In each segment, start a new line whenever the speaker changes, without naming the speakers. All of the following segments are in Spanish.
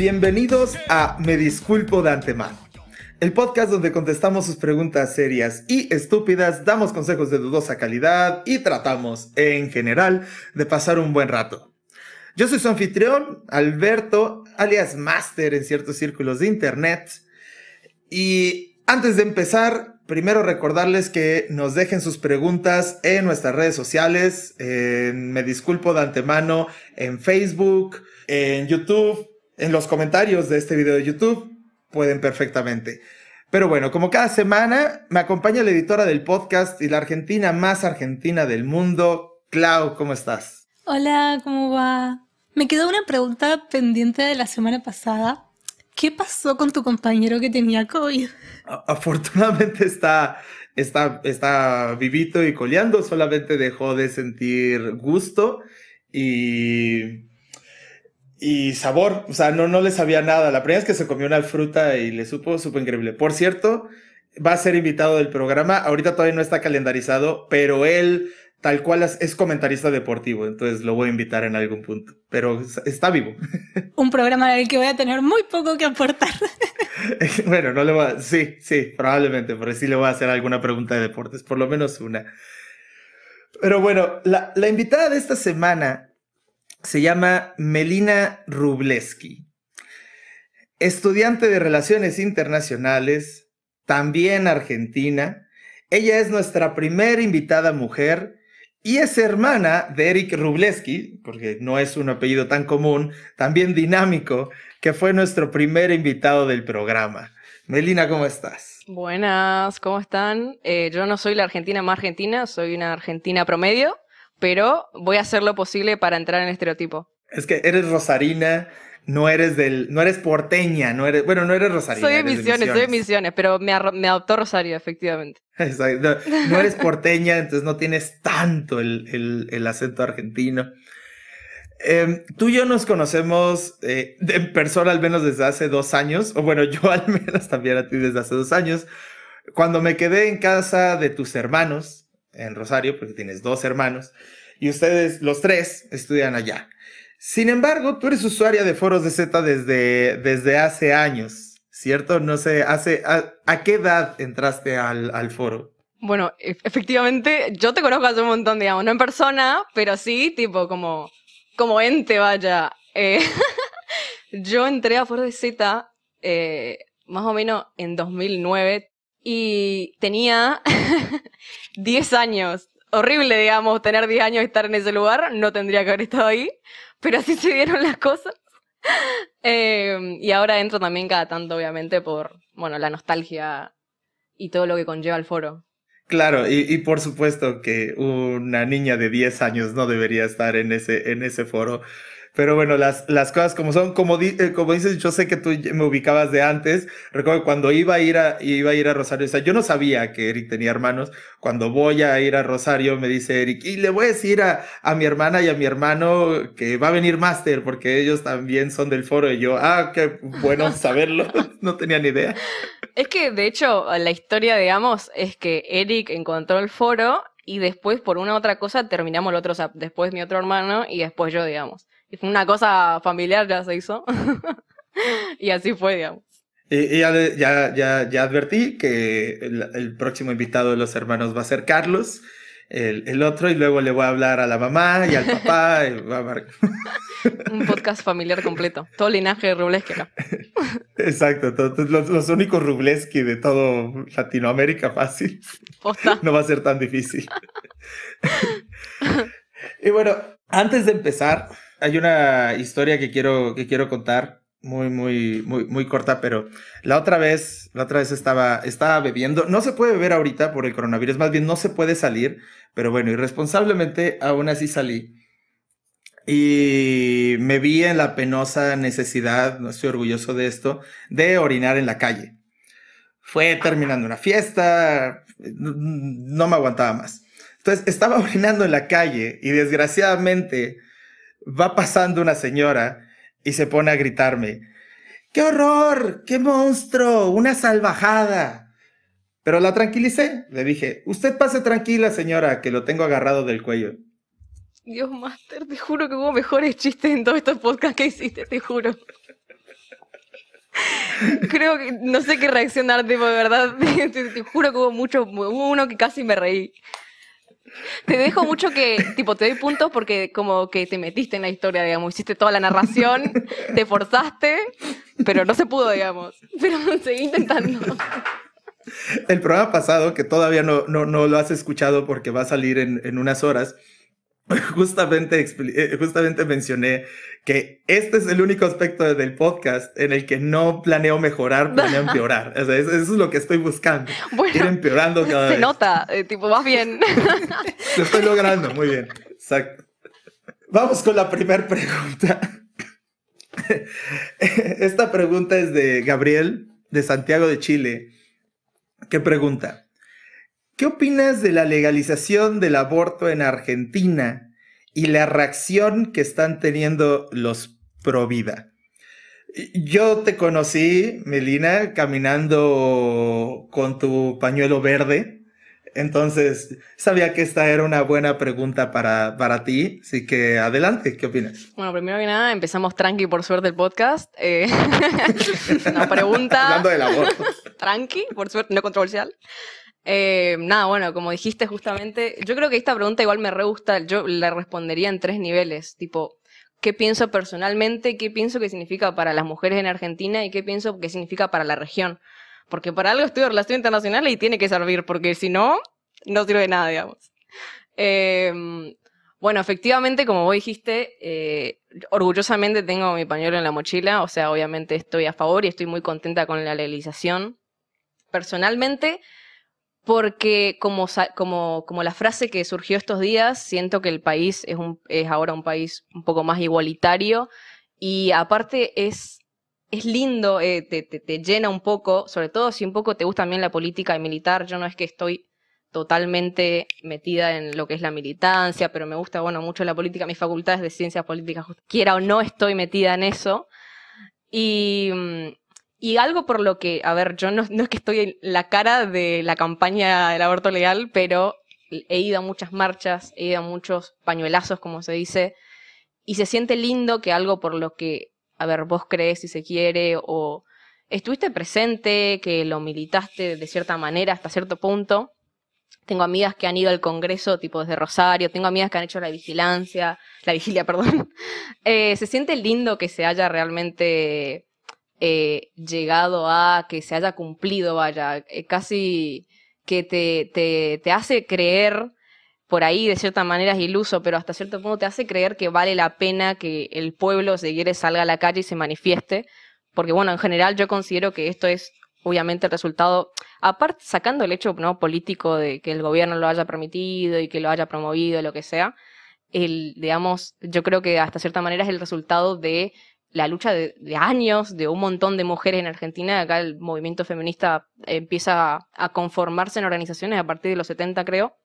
Bienvenidos a Me Disculpo de Antemano, el podcast donde contestamos sus preguntas serias y estúpidas, damos consejos de dudosa calidad y tratamos, en general, de pasar un buen rato. Yo soy su anfitrión, Alberto, alias Master en ciertos círculos de Internet. Y antes de empezar, primero recordarles que nos dejen sus preguntas en nuestras redes sociales. me disculpo de antemano en Facebook, en YouTube, en los comentarios de este video de YouTube. Pueden perfectamente. Pero bueno, como cada semana, me acompaña la editora del podcast y la argentina más argentina del mundo. Clau, ¿cómo estás?
Hola, ¿cómo va? Me quedó una pregunta pendiente de la semana pasada. ¿Qué pasó con tu compañero que tenía COVID?
Afortunadamente está, está, está vivito y coleando, solamente dejó de sentir gusto y, y sabor, o sea, no, no le sabía nada. La primera vez que se comió una fruta y le supo, supo increíble. Por cierto, va a ser invitado del programa, ahorita todavía no está calendarizado, pero él tal cual es, comentarista deportivo, entonces lo voy a invitar en algún punto, pero está vivo.
Un programa en el que voy a tener muy poco que aportar.
bueno, no le voy a, sí, sí, probablemente, pero sí le voy a hacer alguna pregunta de deportes, por lo menos una. Pero bueno, la, la invitada de esta semana se llama Melina Rubleski, estudiante de Relaciones Internacionales, también argentina. Ella es nuestra primera invitada mujer y es hermana de Eric Rubleski, porque no es un apellido tan común, también dinámico, que fue nuestro primer invitado del programa. Melina, ¿cómo estás?
Buenas, ¿cómo están? Eh, yo no soy la argentina más argentina, soy una argentina promedio, pero voy a hacer lo posible para entrar en el estereotipo.
Es que eres rosarina, no eres del, no eres porteña, no eres, bueno, no eres rosarina.
Soy de Misiones, soy de Misiones, pero me, me adoptó Rosario, efectivamente.
No, eres porteña, entonces no tienes tanto el, el, acento argentino. Em, tú y yo nos conocemos eh, en persona al menos desde hace dos años, o bueno, yo al menos también a ti desde hace dos años, cuando me quedé en casa de tus hermanos en Rosario, porque tienes dos hermanos, y ustedes, los tres, estudian allá. Sin embargo, tú eres usuaria de foros de Z desde, desde hace años, ¿cierto? No sé, hace, a, qué edad entraste al, al foro?
Bueno, e, efectivamente, yo te conozco hace un montón, digamos, no en persona, pero sí, tipo, como, como ente, vaya. Eh, yo entré a Foro de Z eh, más o menos en 2009 y tenía 10 años. Horrible, digamos, tener 10 años y estar en ese lugar, no tendría que haber estado ahí pero así se dieron las cosas. Em, y ahora entro también cada tanto, obviamente, por, bueno, la nostalgia y todo lo que conlleva el foro.
Claro, y, y, por supuesto que una niña de 10 años no debería estar en ese, en ese foro. Pero bueno, las, las cosas como son, como, eh, como dices, yo sé que tú me ubicabas de antes. Recuerdo cuando iba a ir a, iba a ir a Rosario, o sea, yo no sabía que Eric tenía hermanos. Cuando voy a ir a Rosario, me dice Eric, y le voy a decir a, a mi hermana y a mi hermano que va a venir Master, porque ellos también son del foro. Y yo, ah, qué bueno saberlo. no tenía ni idea.
Es que, de hecho, la historia, digamos, es que Eric encontró el foro y después, por una otra cosa, terminamos el otro, o sea, después mi otro hermano y después yo, digamos. Una cosa familiar, ya se hizo. y así fue, digamos.
Y, ya, ya, ya, ya, advertí que el, próximo invitado de los hermanos va a ser Carlos, el, el, otro, y luego le voy a hablar a la mamá y al papá.
Un podcast familiar completo. Todo linaje de Rubleski acá.
Exacto, los, los, únicos Rubleski de todo Latinoamérica fácil. No va a ser tan difícil. y bueno, antes de empezar, hay una historia que quiero, que quiero contar, muy, muy, muy, muy corta, pero la otra vez, la otra vez estaba, estaba bebiendo. No se puede beber ahorita por el coronavirus, más bien no se puede salir, pero bueno, irresponsablemente aún así salí. Y me vi en la penosa necesidad, no estoy orgulloso de esto, de orinar en la calle. Fue terminando una fiesta, no me aguantaba más. Entonces estaba orinando en la calle y desgraciadamente va pasando una señora y se pone a gritarme, ¡qué horror! ¡qué monstruo! ¡Una salvajada! Pero la tranquilicé, le dije, usted pase tranquila señora, que lo tengo agarrado del cuello.
Dios, Master, te juro que hubo mejores chistes en todos estos podcasts que hiciste, te juro. Creo que no sé qué reaccionar, de verdad. Te, juro que hubo mucho, hubo uno que casi me reí. Te dejo mucho que, tipo, te doy puntos porque como que te metiste en la historia, digamos, hiciste toda la narración, te forzaste, pero no se pudo, digamos. Pero seguí intentando.
El programa pasado, que todavía no, no, no lo has escuchado porque va a salir en, en unas horas, justamente, eh, justamente mencioné que este es el único aspecto del podcast en el que no planeo mejorar, planeo empeorar. eso, es lo que estoy buscando. ir empeorando cada
se
vez.
nota, eh, tipo, más bien.
Lo estoy logrando, muy bien. Exacto. Vamos con la primera pregunta. Esta pregunta es de Gabriel, de Santiago de Chile, ¿Qué pregunta, ¿qué opinas de la legalización del aborto en Argentina y la reacción que están teniendo los pro vida? Yo te conocí, Melina, caminando con tu pañuelo verde. Entonces, sabía que esta era una buena pregunta para, para ti, así que adelante, ¿qué opinas?
Bueno, primero que nada, empezamos tranqui por suerte el podcast. Eh, una pregunta...
Hablando del aborto.
tranqui, por suerte, no controversial. Eh, nada, bueno, como dijiste justamente, yo creo que esta pregunta igual me re gusta, yo la respondería en tres niveles, tipo, ¿qué pienso personalmente? ¿Qué pienso que significa para las mujeres en Argentina? ¿Y qué pienso que significa para la región? Porque para algo estudio relaciones internacionales y tiene que servir, porque si no, no sirve de nada, digamos. Em, bueno, efectivamente, como vos dijiste, eh, orgullosamente tengo mi pañuelo en la mochila, o sea, obviamente estoy a favor y estoy muy contenta con la legalización. Personalmente, porque como, como, como la frase que surgió estos días, siento que el país es, un, es ahora un país un poco más igualitario y aparte es, es lindo, eh, te, te, llena un poco, sobre todo si un poco te gusta también la política y militar, yo no es que estoy totalmente metida en lo que es la militancia, pero me gusta, bueno, mucho la política, mis facultades de ciencias políticas, quiera o no estoy metida en eso. Y, mm, y algo por lo que, a ver, yo no, no, es que estoy en la cara de la campaña del aborto legal, pero he ido a muchas marchas, he ido a muchos pañuelazos, como se dice, y se siente lindo que algo por lo que, a ver, vos crees si se quiere, o estuviste presente, que lo militaste de cierta manera hasta cierto punto. Tengo amigas que han ido al Congreso, tipo desde Rosario, tengo amigas que han hecho la vigilancia, la vigilia, perdón. Eh, se siente lindo que se haya realmente eh, llegado a que se haya cumplido, vaya, eh, casi que te, te, te, hace creer, por ahí de cierta manera es iluso, pero hasta cierto punto te hace creer que vale la pena que el pueblo se quiere salga a la calle y se manifieste, porque bueno, en general yo considero que esto es obviamente el resultado, aparte sacando el hecho no político de que el gobierno lo haya permitido y que lo haya promovido, lo que sea, el, digamos, yo creo que hasta cierta manera es el resultado de la lucha de, años de un montón de mujeres en Argentina. Acá el movimiento feminista empieza a, conformarse en organizaciones a partir de los 70, creo.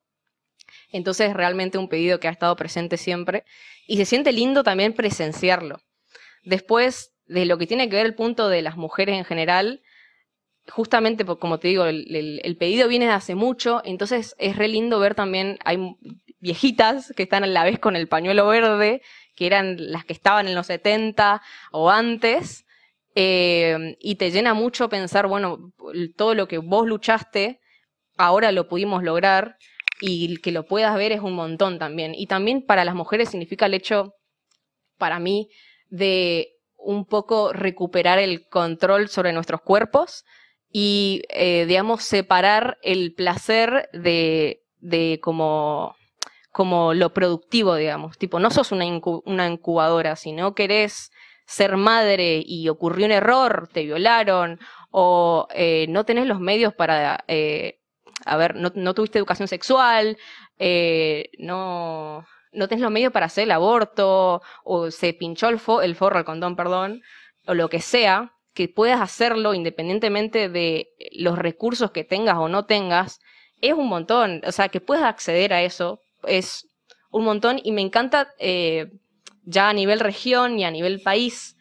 Entonces, es realmente un pedido que ha estado presente siempre. Y se siente lindo también presenciarlo. Después, de lo que tiene que ver el punto de las mujeres en general, justamente, como te digo, el, el, pedido viene de hace mucho, entonces es re lindo ver también, hay viejitas que están a la vez con el pañuelo verde que eran las que estaban en los 70 o antes, eh, y te llena mucho pensar, bueno, todo lo que vos luchaste, ahora lo pudimos lograr, y que lo puedas ver es un montón también. Y también para las mujeres significa el hecho, para mí, de un poco recuperar el control sobre nuestros cuerpos y, eh, digamos, separar el placer de, de como como lo productivo, digamos. Tipo, no sos una, incubadora, sino querés ser madre y ocurrió un error, te violaron, o eh, no tenés los medios para, eh, a ver, no, no, tuviste educación sexual, eh, no, no tenés los medios para hacer el aborto, o se pinchó el, el forro, el condón, perdón, o lo que sea, que puedas hacerlo independientemente de los recursos que tengas o no tengas, es un montón. O sea, que puedas acceder a eso es un montón y me encanta eh, ya a nivel región y a nivel país,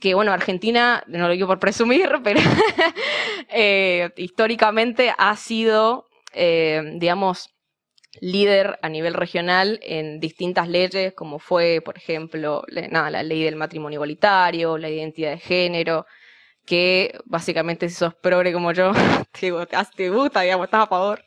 que bueno, Argentina, no lo digo por presumir, pero eh, históricamente ha sido, eh, digamos, líder a nivel regional en distintas leyes, como fue, por ejemplo, nada, la ley del matrimonio igualitario, la identidad de género, que básicamente si sos progre como yo, te, te gusta, digamos, estás a favor.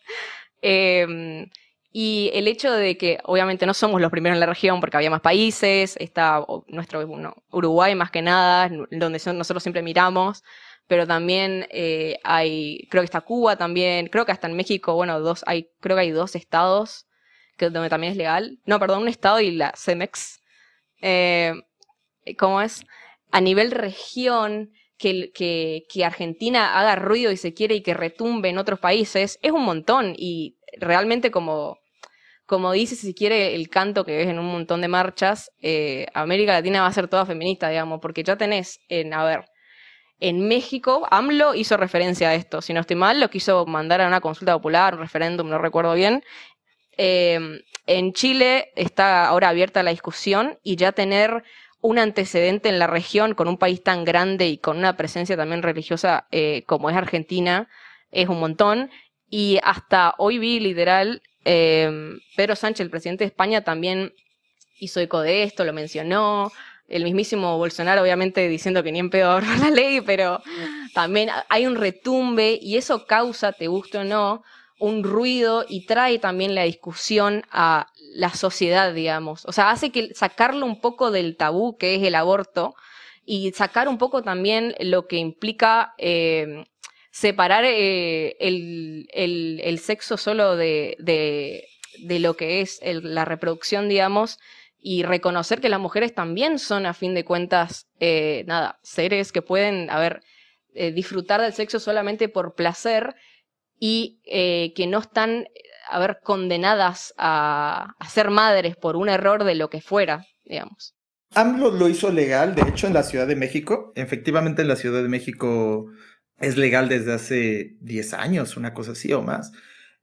Em, y el hecho de que obviamente no somos los primeros en la región porque había más países, está nuestro Uruguay más que nada, donde nosotros siempre miramos, pero también eh, hay, creo que está Cuba también, creo que hasta en México, bueno, dos, hay, creo que hay dos estados que, donde también es legal. No, perdón, un estado y la CEMEX. Eh, ¿Cómo es? A nivel región, que, que, que, Argentina haga ruido y se quiere y que retumbe en otros países, es un montón. Y realmente como, como dice, si quiere, el canto que ves en un montón de marchas, eh, América Latina va a ser toda feminista, digamos, porque ya tenés en, a ver, en México, AMLO hizo referencia a esto, si no estoy mal, lo quiso mandar a una consulta popular, un referéndum, no recuerdo bien. Em, en Chile está ahora abierta la discusión y ya tener un antecedente en la región con un país tan grande y con una presencia también religiosa eh, como es Argentina es un montón. Y hasta hoy vi literal, eh, Pedro Sánchez, el presidente de España, también hizo eco de esto, lo mencionó. El mismísimo Bolsonaro, obviamente, diciendo que ni en peor la ley, pero también hay un retumbe y eso causa, te guste o no, un ruido y trae también la discusión a la sociedad, digamos. O sea, hace que sacarlo un poco del tabú que es el aborto y sacar un poco también lo que implica eh, separar eh, el, sexo solo de, lo que es la reproducción, digamos, y reconocer que las mujeres también son, a fin de cuentas, eh, nada, seres que pueden, a eh, disfrutar del sexo solamente por placer y que no están, a ver, condenadas a, a ser madres por un error de lo que fuera, digamos.
AMLO lo hizo legal, de hecho, en la Ciudad de México. Efectivamente, en la Ciudad de México es legal desde hace 10 años, una cosa así o más.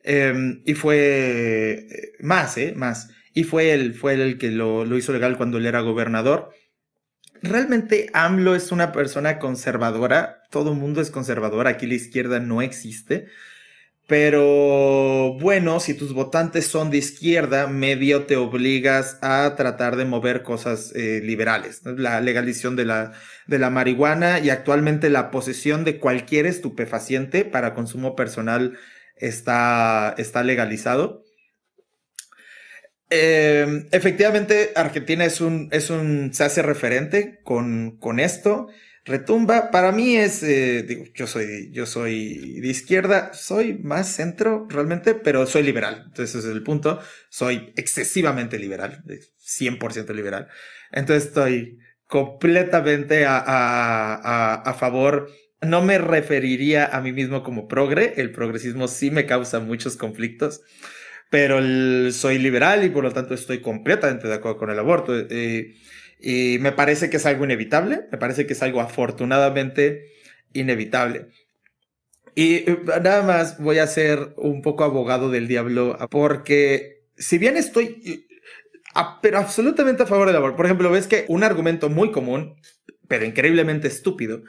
Em, y fue eh, más, ¿eh? Más. Y fue él, fue el que lo, lo, hizo legal cuando él era gobernador. Realmente AMLO es una persona conservadora, todo mundo es conservador, aquí la izquierda no existe. Pero bueno, si tus votantes son de izquierda, medio te obligas a tratar de mover cosas eh, liberales. La legalización de la, de la marihuana y actualmente la posesión de cualquier estupefaciente para consumo personal está, está legalizado. Em, efectivamente, Argentina es un, es un, se hace referente con, con esto retumba. Para mí es, eh, digo, yo soy, yo soy de izquierda, soy más centro realmente, pero soy liberal. Entonces ese es el punto. Soy excesivamente liberal, 100% liberal. Entonces estoy completamente a, a, a, favor. No me referiría a mí mismo como progre. El progresismo sí me causa muchos conflictos, pero soy liberal y por lo tanto estoy completamente de acuerdo con el aborto. Eh, y me parece que es algo inevitable, me parece que es algo afortunadamente inevitable. Y eh, nada más voy a ser un poco abogado del diablo, porque si bien estoy, pero absolutamente a favor del aborto, por ejemplo, ves que un argumento muy común, pero increíblemente estúpido,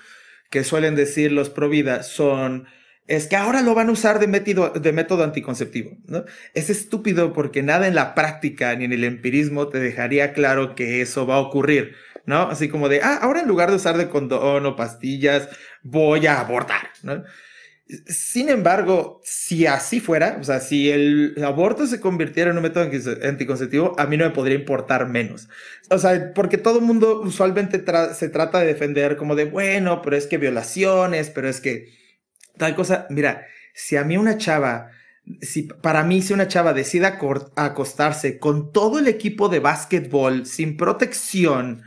que suelen decir los pro vida son es que ahora lo van a usar de método, de método anticonceptivo. ¿no? Es estúpido porque nada en la práctica ni en el empirismo te dejaría claro que eso va a ocurrir. ¿no? Así como de, ah, ahora en lugar de usar de condón o pastillas, voy a abortar. Sin embargo, si así fuera, o sea, si el aborto se convirtiera en un método anticonceptivo, a mí no me podría importar menos. O sea, porque todo el mundo usualmente se trata de defender como de, bueno, pero es que violaciones, pero es que tal cosa. Mira, si a mí una chava, si para mí si una chava decide acostarse con todo el equipo de básquetbol sin protección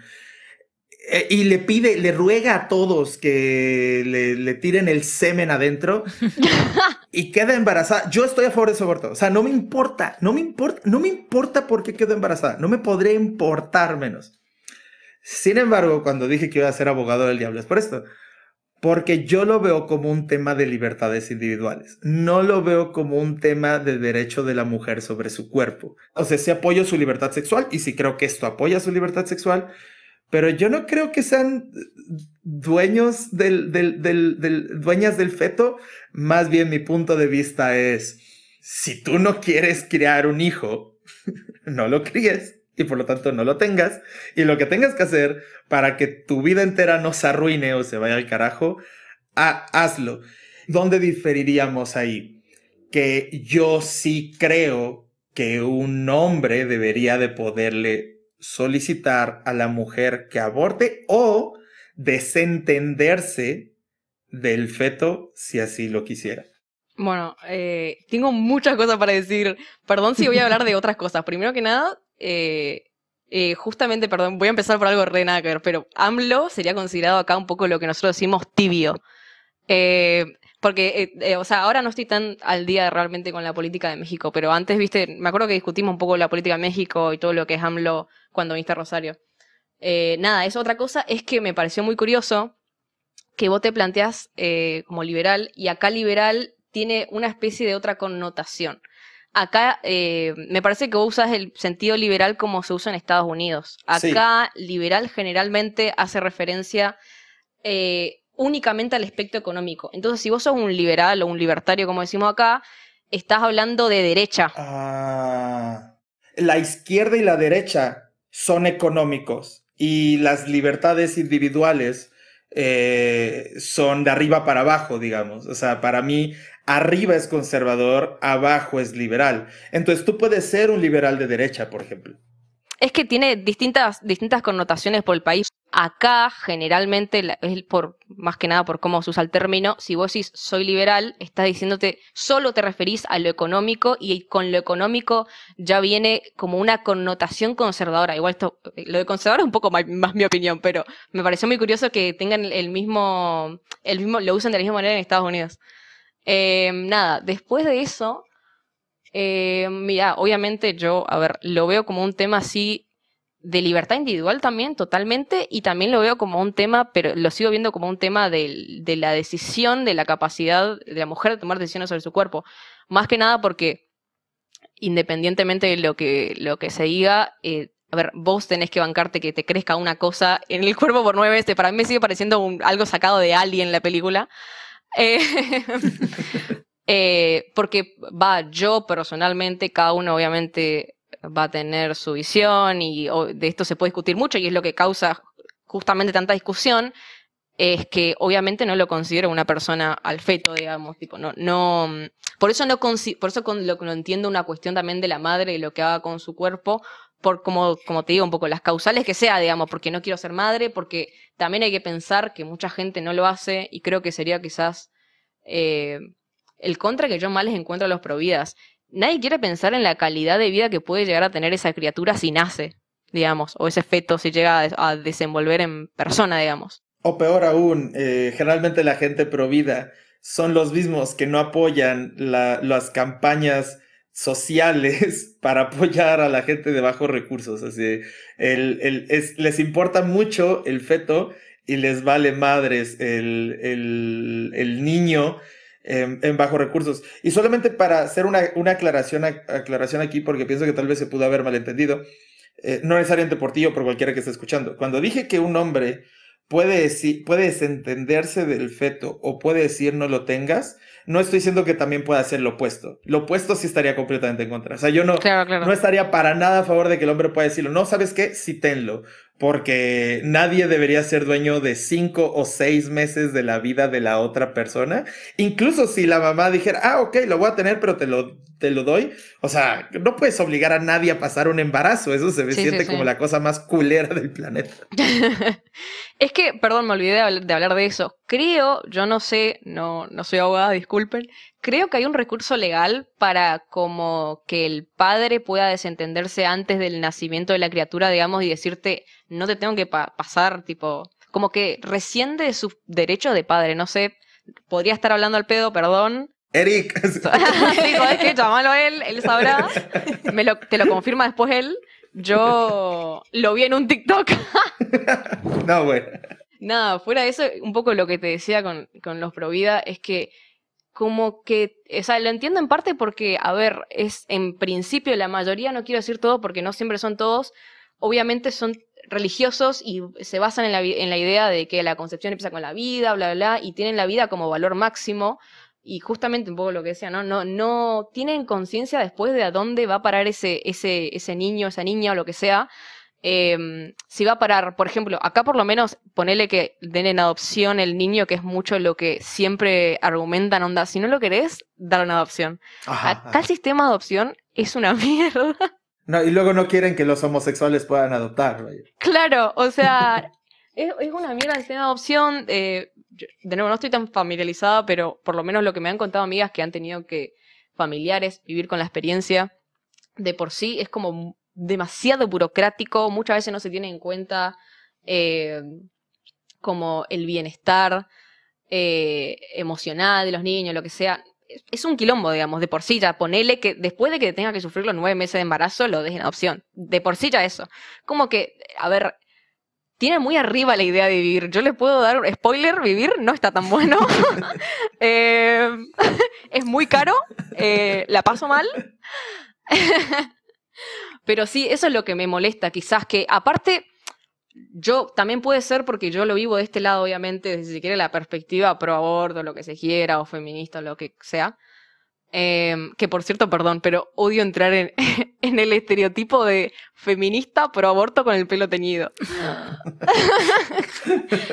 eh, y le pide, le ruega a todos que le, tiren el semen adentro y queda embarazada, yo estoy a favor de ese aborto. O sea, no me importa, no me importa, no me importa por qué quedó embarazada, no me podría importar menos. Sin embargo, cuando dije que iba a ser abogado del diablo es por esto porque yo lo veo como un tema de libertades individuales, no lo veo como un tema de derecho de la mujer sobre su cuerpo. O sea, sí apoyo su libertad sexual y sí creo que esto apoya su libertad sexual, pero yo no creo que sean dueños del, del, del, dueñas del feto. Más bien mi punto de vista es, si tú no quieres criar un hijo, no lo críes y por lo tanto no lo tengas. Y lo que tengas que hacer para que tu vida entera no se arruine o se vaya al carajo, hazlo. ¿Dónde diferiríamos ahí? Que yo sí creo que un hombre debería de poderle solicitar a la mujer que aborte o desentenderse del feto si así lo quisiera.
Bueno, eh, tengo muchas cosas para decir. Perdón si voy a hablar de otras cosas. Primero que nada, eh, eh, justamente, perdón, voy a empezar por algo re nada que ver, pero AMLO sería considerado acá un poco lo que nosotros decimos tibio. porque, o sea, ahora no estoy tan al día realmente con la política de México, pero antes, viste, me acuerdo que discutimos un poco la política de México y todo lo que es AMLO cuando viniste a Rosario. nada, es otra cosa, es que me pareció muy curioso que vos te planteas como liberal y acá liberal tiene una especie de otra connotación. Acá eh, me parece que vos usas el sentido liberal como se usa en Estados Unidos. Acá liberal generalmente hace referencia eh, únicamente al aspecto económico. Entonces, si vos sos un liberal o un libertario, como decimos acá, estás hablando de derecha.
Ah, la izquierda y la derecha son económicos y las libertades individuales eh, son de arriba para abajo, digamos. O sea, para mí, arriba es conservador, abajo es liberal. Entonces, tú puedes ser un liberal de derecha, por ejemplo.
Es que tiene distintas, distintas connotaciones por el país. Acá, generalmente, es por, más que nada por cómo se usa el término, si vos decís soy liberal, estás diciéndote solo te referís a lo económico y con lo económico ya viene como una connotación conservadora. Igual esto, lo de conservador es un poco más, mi opinión, pero me pareció muy curioso que tengan el mismo, el mismo, lo usen de la misma manera en Estados Unidos. Eh, nada, después de eso, eh, mira, obviamente yo, a ver, lo veo como un tema así de libertad individual también, totalmente, y también lo veo como un tema, pero lo sigo viendo como un tema de, la decisión, de la capacidad de la mujer de tomar decisiones sobre su cuerpo. Más que nada porque, independientemente de lo que, lo que se diga, eh, a ver, vos tenés que bancarte que te crezca una cosa en el cuerpo por nueve veces. Para mí me sigue pareciendo algo sacado de Alien la película. Eh, Eh, porque va, yo personalmente, cada uno obviamente va a tener su visión y de esto se puede discutir mucho y es lo que causa justamente tanta discusión, es que obviamente no lo considero una persona al feto, digamos, tipo, no, no, por eso no, por eso con lo no entiendo una cuestión también de la madre y lo que haga con su cuerpo, por como, como te digo, un poco las causales que sea, digamos, porque no quiero ser madre, porque también hay que pensar que mucha gente no lo hace y creo que sería quizás eh, el contra que yo más les encuentro a los providas. Nadie quiere pensar en la calidad de vida que puede llegar a tener esa criatura si nace, digamos, o ese feto si llega a, desenvolver en persona, digamos.
O peor aún, eh, generalmente la gente provida son los mismos que no apoyan las campañas sociales para apoyar a la gente de bajos recursos. Así, el, les importa mucho el feto y les vale madres el, el niño en bajos recursos. Y solamente para hacer una, aclaración, aclaración aquí, porque pienso que tal vez se pudo haber malentendido, eh, no necesariamente por ti o por cualquiera que esté escuchando. Cuando dije que un hombre puede, puede desentenderse del feto o puede decir no lo tengas, no estoy diciendo que también pueda hacer lo opuesto. Lo opuesto sí estaría completamente en contra. O sea, yo no, no estaría para nada a favor de que el hombre pueda decirlo. No, ¿sabes qué? Sí tenlo porque nadie debería ser dueño de cinco o seis meses de la vida de la otra persona. Incluso si la mamá dijera, ah, ok, lo voy a tener, pero te lo, te lo doy. O sea, no puedes obligar a nadie a pasar un embarazo. Eso se siente como la cosa más culera del planeta.
es que, perdón, me olvidé de hablar de eso. Creo, yo no sé, no, no soy abogada, disculpen, Creo que hay un recurso legal para como que el padre pueda desentenderse antes del nacimiento de la criatura, digamos, y decirte, no te tengo que pasar, tipo, como que resciende de sus derechos de padre, no sé, podría estar hablando al pedo, perdón.
Eric.
Digo, es que llámalo él, él sabrá, Me lo, te lo confirma después él. Yo lo vi en un TikTok.
no, bueno.
Nada, fuera de eso, un poco lo que te decía con, con los Provida es que como que, o sea, lo entiendo en parte porque, a ver, es en principio la mayoría, no quiero decir todo porque no siempre son todos, obviamente son religiosos y se basan en la, en la idea de que la concepción empieza con la vida, bla, bla, bla, y tienen la vida como valor máximo, y justamente un poco lo que decía, ¿no? No, no tienen conciencia después de a dónde va a parar ese, ese, ese niño, esa niña o lo que sea. Em, si va a parar, por ejemplo, acá por lo menos ponele que den en adopción el niño, que es mucho lo que siempre argumentan, onda, si no lo querés, dar en adopción.
Ajá,
Acá
ajá.
el sistema de adopción es una mierda.
No, y luego no quieren que los homosexuales puedan adoptar. vaya.
Claro, o sea, es, es una mierda el sistema de adopción. eh, de nuevo, no estoy tan familiarizada, pero por lo menos lo que me han contado amigas que han tenido que familiares vivir con la experiencia de por sí es como demasiado burocrático, muchas veces no se tiene en cuenta eh, como el bienestar eh, emocional de los niños, lo que sea. Es- un quilombo, digamos, de por sí ya. Ponele que después de que tenga que sufrir los nueve meses de embarazo, lo dejen en adopción. De por sí ya eso. Como que, a ver, tiene muy arriba la idea de vivir. Yo les puedo dar spoiler, vivir no está tan bueno. Eh, es muy caro, eh, la paso mal. Pero sí, eso es lo que me molesta, quizás que aparte, yo también puede ser porque yo lo vivo de este lado, obviamente, desde si quiere la perspectiva pro aborto, lo que se quiera, o feminista, lo que sea. Eh, que por cierto, perdón, pero odio entrar en, en el estereotipo de feminista pro aborto con el pelo teñido.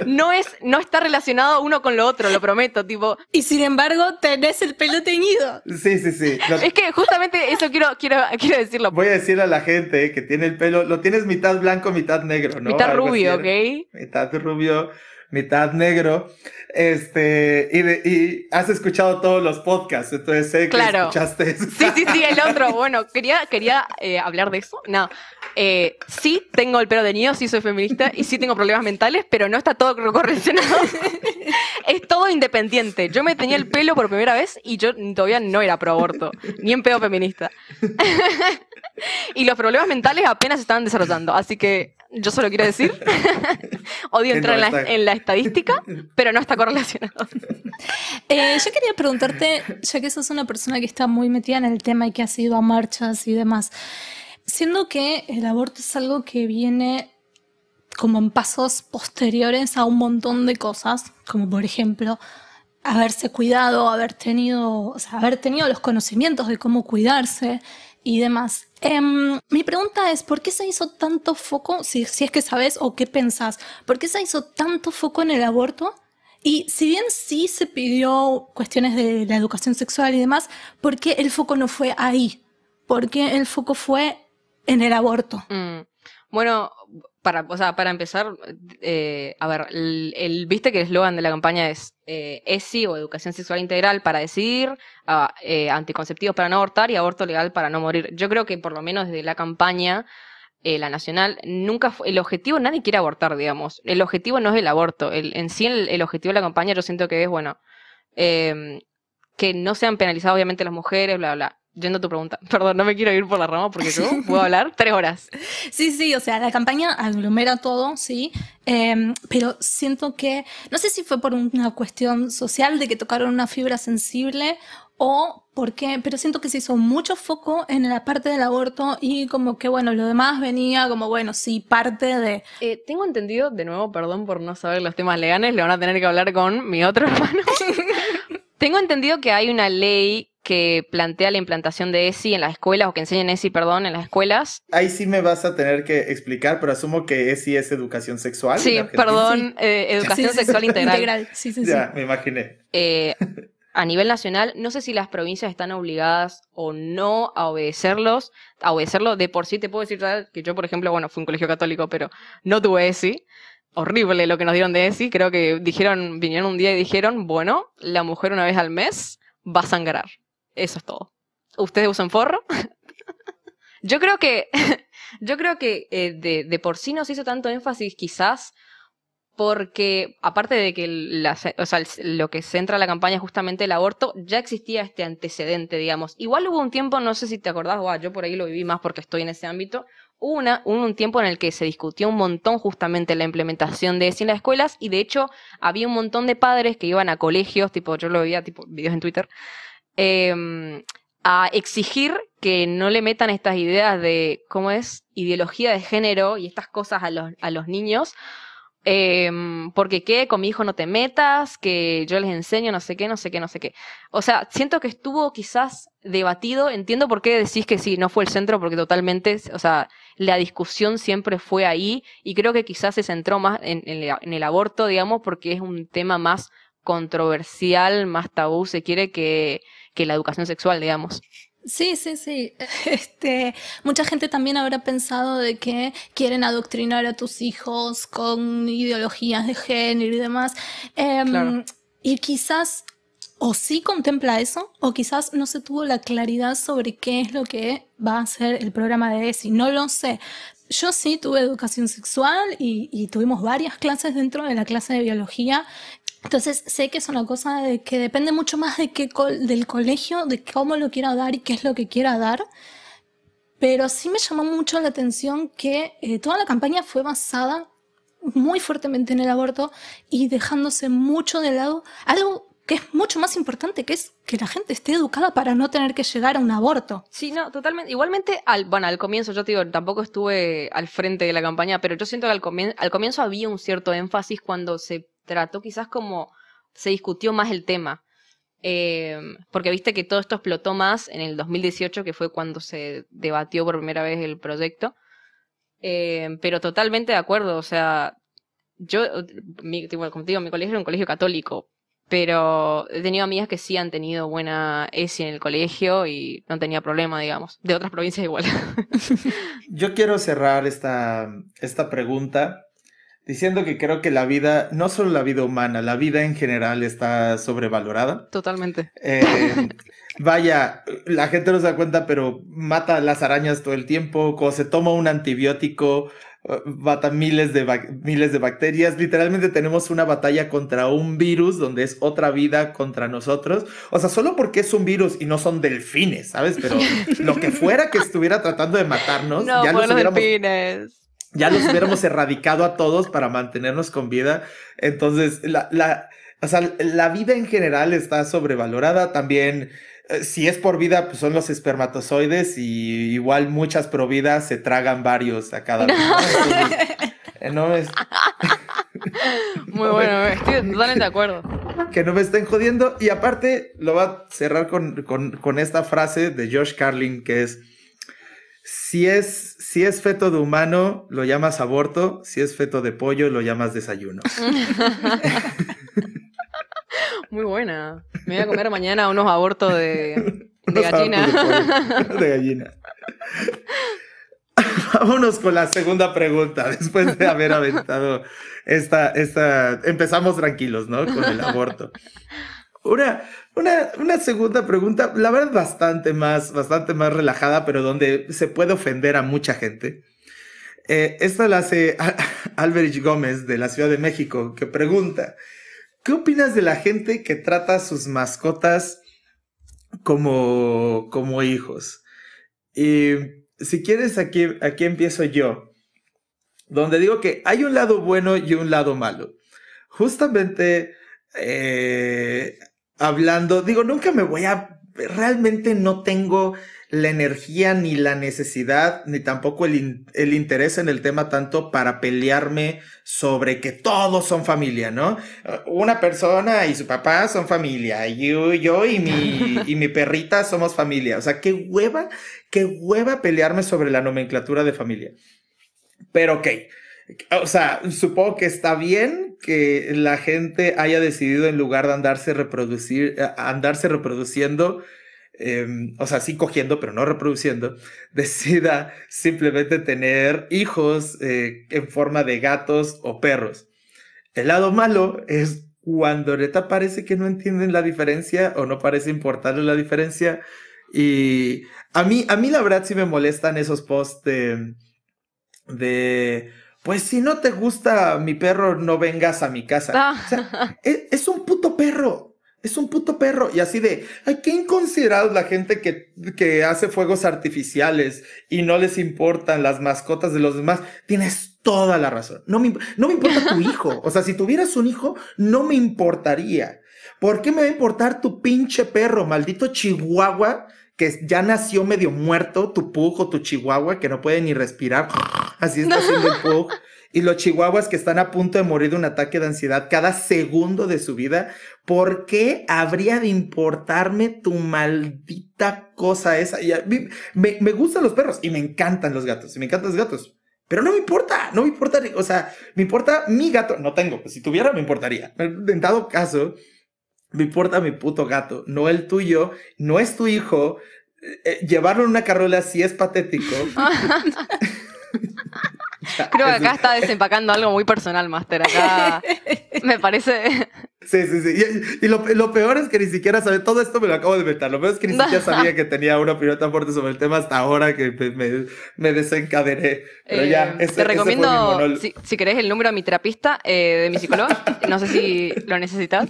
no es, no está relacionado uno con lo otro, lo prometo, tipo,
Y sin embargo, tenés el pelo teñido.
Sí, sí, sí. Lo-
es que justamente eso quiero, quiero, quiero decirlo.
Voy a decirle a la gente que tiene el pelo, lo tienes mitad blanco, mitad negro, ¿no?
Mitad
Algo
rubio,
así,
¿ok?
Mitad rubio, mitad negro. Este, y, de- y has escuchado todos los podcasts, entonces sé que
Claro.
escuchaste eso.
Sí, sí, sí, el otro. Bueno, quería, quería eh, hablar de eso. No. Eh, sí tengo el pelo teñido, sí soy feminista y sí tengo problemas mentales, pero no está todo correlacionado. es todo independiente. Yo me teñía el pelo por primera vez y yo todavía no era pro aborto, ni en pedo feminista. y los problemas mentales apenas se estaban desarrollando, así que yo solo quiero decir, odio entrar la, en la estadística, pero no está correlacionado.
Eh, yo quería preguntarte, ya que sos una persona que está muy metida en el tema y que has ido a marchas y demás, siendo que el aborto es algo que viene como en pasos posteriores a un montón de cosas, como por ejemplo haberse cuidado, haber tenido, o sea, haber tenido los conocimientos de cómo cuidarse y demás. Em, mi pregunta es, ¿por qué se hizo tanto foco, si, si es que sabes o qué pensás, por qué se hizo tanto foco en el aborto? Y si bien sí se pidió cuestiones de la educación sexual y demás, ¿por qué el foco no fue ahí? ¿Por qué el foco fue en el aborto?
Mm. Bueno, para, o sea, para empezar, eh, a ver, el, el- viste que el eslogan de la campaña es eh, ESI o Educación Sexual Integral para decidir, eh, anticonceptivos para no abortar y aborto legal para no morir. Yo creo que por lo menos desde la campaña, eh, la nacional, nunca fue, el objetivo, nadie quiere abortar, digamos. El objetivo no es el aborto. En sí, el, el objetivo de la campaña yo siento que es, bueno, eh, que no sean penalizadas obviamente las mujeres, bla, bla. Yendo a tu pregunta. Perdón, no me quiero ir por la rama porque yo puedo hablar tres horas.
Sí, sí, o sea, la campaña aglomera todo, sí, em, pero siento que, no sé si fue por una cuestión social de que tocaron una fibra sensible o por qué, pero siento que se hizo mucho foco en la parte del aborto y como que, bueno, lo demás venía como, bueno, sí, parte de...
Eh, tengo entendido, de nuevo, perdón por no saber los temas legales, le van a tener que hablar con mi otro hermano. tengo entendido que hay una ley que plantea la implantación de ESI en las escuelas, o que enseñen ESI, perdón, en las escuelas.
Ahí sí me vas a tener que explicar, pero asumo que es, sí es educación sexual.
Sí, perdón, eh, educación
Sí, sí, sí,
sexual integral.
Sí, sí, sí.
Ya, me imaginé.
Eh, a nivel nacional, no sé si las provincias están obligadas o no a obedecerlos, a obedecerlo. De por sí te puedo decir ¿sabes? que yo, por ejemplo, bueno, fui un colegio católico, pero no tuve ESI. Horrible lo que nos dieron de ESI. Creo que dijeron, vinieron un día y dijeron, bueno, la mujer una vez al mes va a sangrar. Eso es todo. ¿Ustedes usan forro? yo creo que, yo creo que eh, de, por sí no se hizo tanto énfasis quizás porque aparte de que lo que centra la campaña es justamente el aborto, ya existía este antecedente, digamos. Igual hubo un tiempo, no sé si te acordás, yo por ahí lo viví más porque estoy en ese ámbito, hubo, una, un tiempo en el que se discutió un montón justamente la implementación de eso en las escuelas y de hecho había un montón de padres que iban a colegios, tipo, yo lo veía, tipo, videos en Twitter, eh, a exigir que no le metan estas ideas de, ¿cómo es? Ideología de género y estas cosas a los, a los niños Em, porque qué, con mi hijo no te metas, que yo les enseño no sé qué, no sé qué, no sé qué. O sea, siento que estuvo quizás debatido, entiendo por qué decís que sí, no fue el centro, porque totalmente, o sea, la discusión siempre fue ahí y creo que quizás se centró más en, el aborto, digamos, porque es un tema más controversial, más tabú, se quiere, que, que la educación sexual, digamos.
Sí, sí, sí. Este, mucha gente también habrá pensado de que quieren adoctrinar a tus hijos con ideologías de género y demás. Em, y quizás o sí contempla eso, o quizás no se tuvo la claridad sobre qué es lo que va a ser el programa de ESI. No lo sé. Yo sí tuve educación sexual y, y, tuvimos varias clases dentro de la clase de biología entonces sé que es una cosa de que depende mucho más de qué del colegio, de cómo lo quiera dar y qué es lo que quiera dar. Pero sí me llamó mucho la atención que eh, toda la campaña fue basada muy fuertemente en el aborto y dejándose mucho de lado algo que es mucho más importante, que es que la gente esté educada para no tener que llegar a un aborto.
Sí, no, totalmente. Igualmente, al, bueno, al comienzo, yo te digo, tampoco estuve al frente de la campaña, pero yo siento que al, al comienzo había un cierto énfasis cuando se trató quizás como se discutió más el tema. Eh, porque viste que todo esto explotó más en el 2018, que fue cuando se debatió por primera vez el proyecto. Eh, pero totalmente de acuerdo, o sea, yo, mi, como te digo, mi colegio era un colegio católico, pero he tenido amigas que sí han tenido buena ESI en el colegio y no tenía problema, digamos. De otras provincias igual.
yo quiero cerrar esta, esta pregunta diciendo que creo que la vida, no solo la vida humana, la vida en general está sobrevalorada.
Totalmente.
Eh, vaya, la gente no se da cuenta, pero mata las arañas todo el tiempo, cuando se toma un antibiótico, eh, mata miles de, miles de bacterias. Literalmente tenemos una batalla contra un virus donde es otra vida contra nosotros. O sea, solo porque es un virus y no son delfines, ¿sabes? Pero lo que fuera que estuviera tratando de matarnos,
ya los delfines
ya los hubiéramos erradicado a todos para mantenernos con vida. Entonces, la, la, o sea, la vida en general está sobrevalorada. También, eh, si es por vida, pues son los espermatozoides y igual muchas providas se tragan varios a cada vez. no es...
Muy bueno, estoy totalmente de acuerdo.
Que no me estén jodiendo. Y aparte, lo va a cerrar con, con, con esta frase de Josh Carlin que es si es, si es feto de humano, lo llamas aborto. Si es feto de pollo, lo llamas desayuno.
Muy buena. Me voy a comer mañana unos abortos de, gallina.
De, gallina. Vámonos con la segunda pregunta, después de haber aventado esta, esta, empezamos tranquilos, ¿no? Con el aborto. Una, una, segunda pregunta, la verdad bastante más, bastante más relajada, pero donde se puede ofender a mucha gente. Eh, esta la hace Alberich Gómez de la Ciudad de México, que pregunta, ¿qué opinas de la gente que trata a sus mascotas como, como hijos? Y si quieres, aquí, aquí empiezo yo, donde digo que hay un lado bueno y un lado malo. Justamente eh, hablando, digo, nunca me voy a, realmente no tengo la energía ni la necesidad, ni tampoco el, el, interés en el tema tanto para pelearme sobre que todos son familia, ¿no? Una persona y su papá son familia, yo, yo y mi, y mi perrita somos familia. O sea, qué hueva, qué hueva pelearme sobre la nomenclatura de familia. Pero ok, o sea, supongo que está bien que la gente haya decidido en lugar de andarse reproducir, eh, andarse reproduciendo, em, o sea, sí cogiendo, pero no reproduciendo, decida simplemente tener hijos eh, en forma de gatos o perros. El lado malo es cuando neta parece que no entienden la diferencia o no parece importarles la diferencia. Y a mí, a mí la verdad sí me molestan esos posts de, de pues si no te gusta mi perro, no vengas a mi casa. Ah. es, un puto perro. Es un puto perro. Y así de, ay, qué inconsiderados la gente que, que hace fuegos artificiales y no les importan las mascotas de los demás. Tienes toda la razón. No me, no me importa tu hijo. O sea, si tuvieras un hijo, no me importaría. ¿Por qué me va a importar tu pinche perro, maldito chihuahua, que ya nació medio muerto, tu pug o tu chihuahua, que no puede ni respirar? Así está haciendo el pug. y los chihuahuas que están a punto de morir de un ataque de ansiedad cada segundo de su vida, ¿por qué habría de importarme tu maldita cosa esa? Y me, me gustan los perros y me encantan los gatos, y me encantan los gatos. Pero no me importa, no me importa, o sea, me importa mi gato, no tengo, pues si tuviera me importaría. En dado caso, me importa mi puto gato, no el tuyo, no es tu hijo. Eh, llevarlo en una carrola sí es patético.
Creo que acá está desempacando algo muy personal, Master. Acá me parece.
Sí, sí, sí. Y, lo, peor es que ni siquiera sabe, todo esto me lo acabo de inventar. Lo peor es que ni siquiera sabía que tenía una opinión tan fuerte sobre el tema hasta ahora que me, me desencadené. Pero ya,
eh, te recomiendo, si, si, querés el número de mi terapista, eh, de mi psicólogo, no sé si lo necesitas.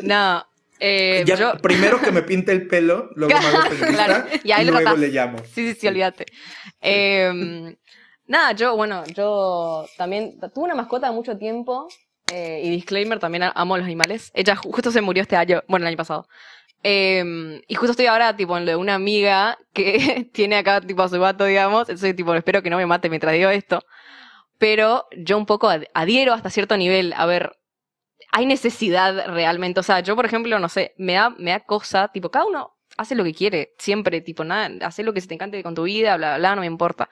No, eh,
yo... Primero que me pinte el pelo, luego me hago claro, y, ahí luego le llamo.
Sí, sí, sí, olvídate. Eh, nada, yo, bueno, yo también tuve una mascota de mucho tiempo eh, y disclaimer, también amo los animales. Ella justo se murió este año, bueno, el año pasado. Em, y justo estoy ahora, tipo, en lo de una amiga que tiene acá, tipo, a su gato, digamos. Entonces, tipo, espero que no me mate mientras digo esto. Pero yo un poco adhiero hasta cierto nivel. A ver, hay necesidad realmente. O sea, yo, por ejemplo, no sé, me da, me da cosa, tipo, cada uno hace lo que quiere, siempre, tipo, nada, hace lo que se te encante con tu vida, bla, bla, no me importa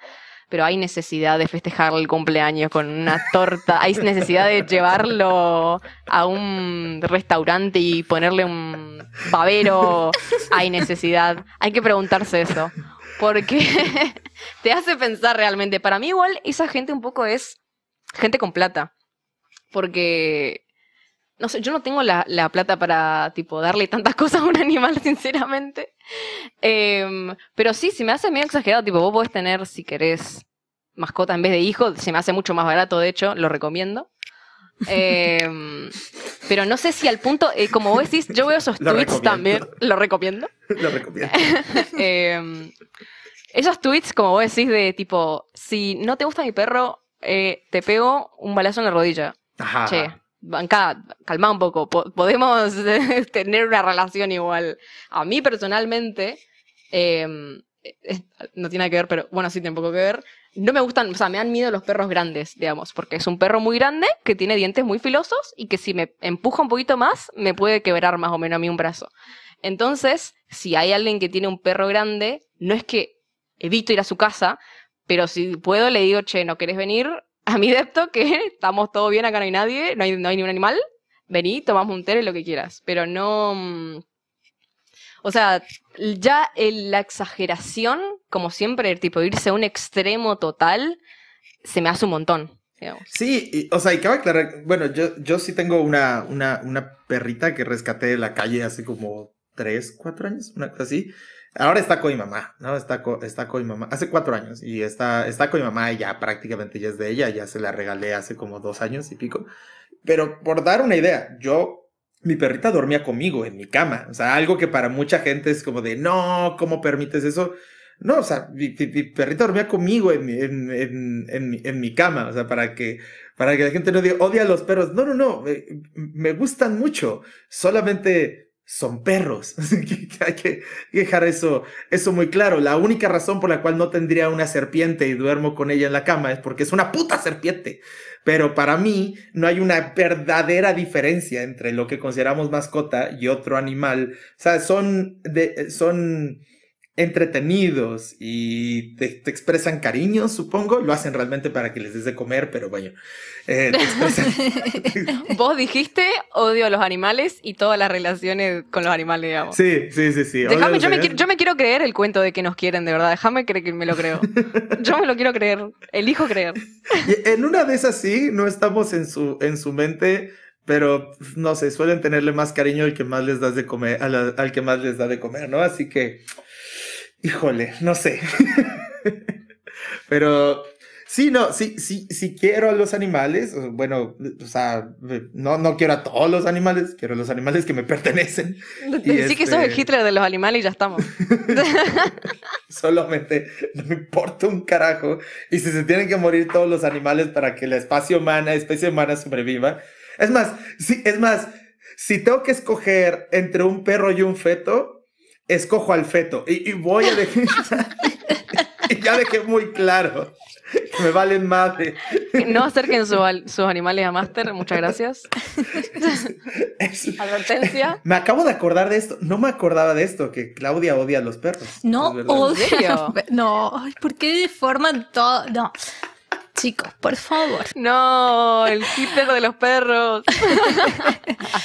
pero hay necesidad de festejar el cumpleaños con una torta, hay necesidad de llevarlo a un restaurante y ponerle un babero, hay necesidad, hay que preguntarse eso, porque te hace pensar realmente. Para mí igual esa gente un poco es gente con plata, porque no sé, yo no tengo la, plata para, tipo, darle tantas cosas a un animal, sinceramente. Em, pero sí, si me hace medio exagerado, tipo, vos podés tener, si querés, mascota en vez de hijo, se me hace mucho más barato, de hecho, lo recomiendo. Em, pero no sé si al punto, eh, como vos decís, yo veo esos tweets también, lo recomiendo.
lo recomiendo.
Em, esos tweets, como vos decís, de tipo, si no te gusta mi perro, eh, te pego un balazo en la rodilla. Ajá. Che, banca, calma un poco, podemos tener una relación igual. A mí personalmente, em, eh, no tiene nada que ver, pero bueno, sí tiene poco que ver. No me gustan, o sea, me dan miedo los perros grandes, digamos, porque es un perro muy grande que tiene dientes muy filosos y que si me empuja un poquito más, me puede quebrar más o menos a mí un brazo. Entonces, si hay alguien que tiene un perro grande, no es que evito ir a su casa, pero si puedo le digo, che, ¿no querés venir? A mi depto que estamos todo bien, acá no hay nadie, no hay, no hay ni un animal, vení, tomamos un té, lo que quieras, pero no... Mm, o sea, ya la exageración, como siempre, el tipo irse a un extremo total, se me hace un montón.
Sí, o sea, y cabe aclarar, bueno, yo, yo sí tengo una, una, una perrita que rescaté de la calle hace como tres, cuatro años, una cosa así. Ahora está con mi mamá, ¿no? Está con, está con mi mamá. Hace cuatro años y está, está con mi mamá y ya prácticamente ya es de ella. Ya se la regalé hace como dos años y pico. Pero por dar una idea, yo, mi perrita dormía conmigo en mi cama. O sea, algo que para mucha gente es como de, no, ¿cómo permites eso? No, o sea, mi, perrita dormía conmigo en mi, en, en, en, mi, en mi cama. O sea, para que, para que la gente no diga, odia a los perros. No, no, no, me, me gustan mucho. Solamente son perros. Hay que dejar eso, eso muy claro. La única razón por la cual no tendría una serpiente y duermo con ella en la cama es porque es una puta serpiente. Pero para mí no hay una verdadera diferencia entre lo que consideramos mascota y otro animal. O sea, son, de, son entretenidos y te, expresan cariño, supongo. Lo hacen realmente para que les des de comer, pero bueno. Eh,
Vos dijiste odio a los animales y todas las relaciones con los animales, digamos.
Sí, sí, sí, sí.
Déjame, yo, me, yo me quiero creer el cuento de que nos quieren, de verdad. Déjame creer que me lo creo. Yo me lo quiero creer. Elijo creer.
en una de esas sí, no estamos en su, en su mente pero no sé, suelen tenerle más cariño al que más les das de comer, al que más les da de comer, ¿no? Así que Híjole, no sé. Pero sí, no, sí, sí, sí quiero a los animales. Bueno, o sea, no, no quiero a todos los animales, quiero a los animales que me pertenecen.
Sí que sos el este Hitler de los animales y ya estamos.
Solamente no me importa un carajo. Y si se tienen que morir todos los animales para que la especie humana, especie humana sobreviva. Es más, sí, es más, si tengo que escoger entre un perro y un feto, escojo al feto y, voy a dejar y ya dejé muy claro que me valen madre.
No acerquen su sus animales a Master, muchas gracias.
Es-
Advertencia.
Me acabo de acordar de esto. No me acordaba de esto, que Claudia odia a los perros.
No
serio?
No, ay, ¿por qué deforman todo? No. Chicos, por favor.
No, el Hitler de los perros.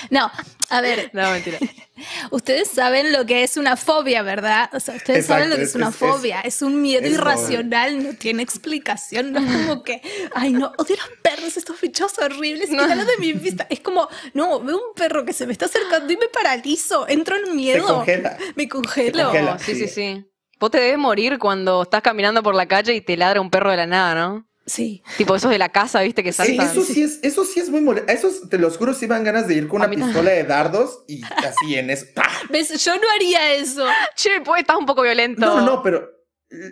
No, a ver,
No, mentira.
ustedes saben lo que es una fobia, ¿verdad? O sea, ustedes
Exacto,
saben lo que es,
es-
una
es-
fobia. Es, un miedo
es
irracional, no tiene explicación. No es como que, ay, no, odio los perros, estos bichos horribles,
No.
quítalo de mi vista. Es como, no, veo un perro que se me está acercando y me paralizo, entro en miedo.
congela.
Me congelo.
congela.
Sí.
sí,
sí. Vos te debes morir cuando estás caminando por la calle y te ladra un perro de la nada, ¿no?
Sí.
Tipo esos de la casa, ¿viste? Que
Sí,
saltan.
eso sí es, eso sí es muy molesto. Esos, te los juro, sí van ganas de ir con una pistola de dardos y así en eso. ¡pah!
¿Ves? Yo no haría eso.
Che, pues estás un poco violento.
No, no, no, pero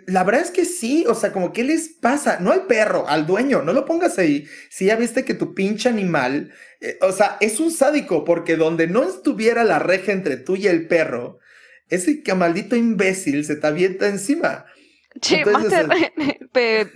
la verdad es que sí, o sea, como, ¿qué les pasa? No al perro, al dueño, no lo pongas ahí. Si ya viste que tu pinche animal, eh, o sea, es un sádico, porque donde no estuviera la reja entre tú y el perro, ese que maldito imbécil se te avienta encima.
Che,
Entonces,
Master,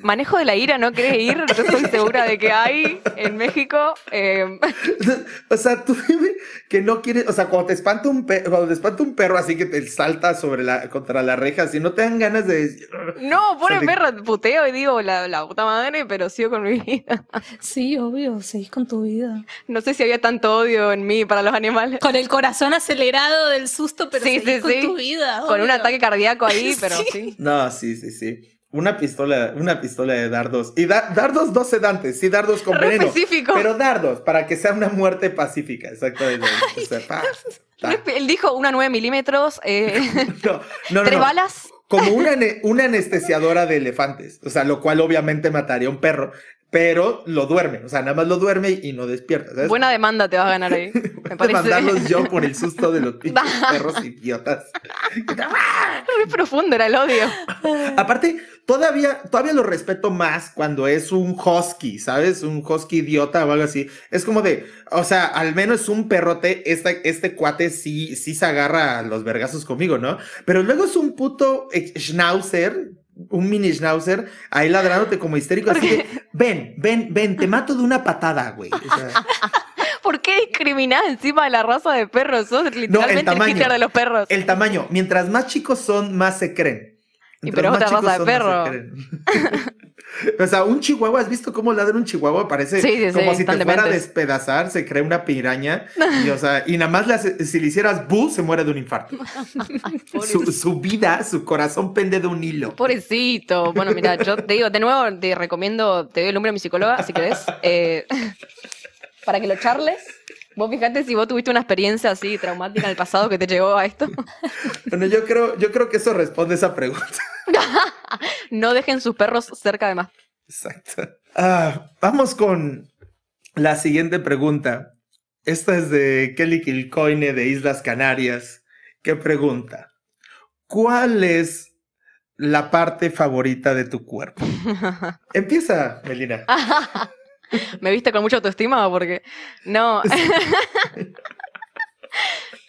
manejo de la ira, ¿no querés ir? Yo estoy segura de que hay en México. eh,
O sea, tú dime que no quieres, o sea, cuando te espanta un perro, cuando te espanta un perro así que te salta sobre la, contra la reja, si no te dan ganas de decir,
no, pobre
O sea, te-
perro, puteo y digo la, la puta madre, pero sigo con mi vida.
Sí, obvio, seguís con tu vida.
No sé si había tanto odio en mí para los animales.
Con el corazón acelerado del susto, pero
Sí,
seguís
sí,
con
sí.
tu vida.
Con un ataque cardíaco ahí, pero
Sí.
sí.
No, sí, sí, sí. Una pistola, una pistola de dardos. Y da- dardos no sedantes, sí, dardos con veneno.
específico.
Pero dardos, para que sea una muerte pacífica, exactamente. O sea, pa, ta.
Él dijo una 9 milímetros, eh,
No, no, no,
tres
no.
balas.
Como una, una anestesiadora de elefantes. O sea, lo cual obviamente mataría a un perro. Pero lo duerme. O sea, nada más lo duerme y no despierta. ¿sabes?
Buena demanda te vas a ganar ahí. Me parece.
mandarlos yo por el susto de los perros idiotas.
Re profundo era el odio.
Aparte, todavía, todavía lo respeto más cuando es un husky, ¿sabes? Un husky idiota o algo así. Es como de, o sea, al menos un perrote, este, este cuate sí, sí se agarra a los vergazos conmigo, ¿no? Pero luego es un puto schnauzer, un mini schnauzer, ahí ladrándote como histérico, así de, ven, ven, ven, te mato de una patada, güey. O sea,
¿Por qué discriminás encima de la raza de perros? Sos literalmente el,
tamaño.
Hitler de los perros.
el tamaño, mientras más chicos son, más se creen.
Y pero otra raza de
creen. o sea, un chihuahua, ¿has visto cómo ladra un chihuahua? Parece
Sí, sí, sí,
como si te fuera a despedazar, se cree una piraña. Y, o sea, y nada más si le hicieras bu, se muere de un infarto. su, su vida, su corazón pende de un hilo.
Pobrecito. Bueno, mira, yo te digo, de nuevo, te recomiendo, te doy el nombre a mi psicóloga, si querés, eh, para que lo charles. Vos fijate si vos tuviste una experiencia así traumática en el pasado que te llevó a esto.
Bueno, yo creo, yo creo que eso responde a esa pregunta.
No dejen sus perros cerca de más.
Exacto. Ah, vamos con la siguiente pregunta. Esta es de Kelly Kilcoine de Islas Canarias. ¿Qué pregunta? ¿Cuál es la parte favorita de tu cuerpo? Empieza, Melina.
¿Me viste con mucha autoestima? Porque no.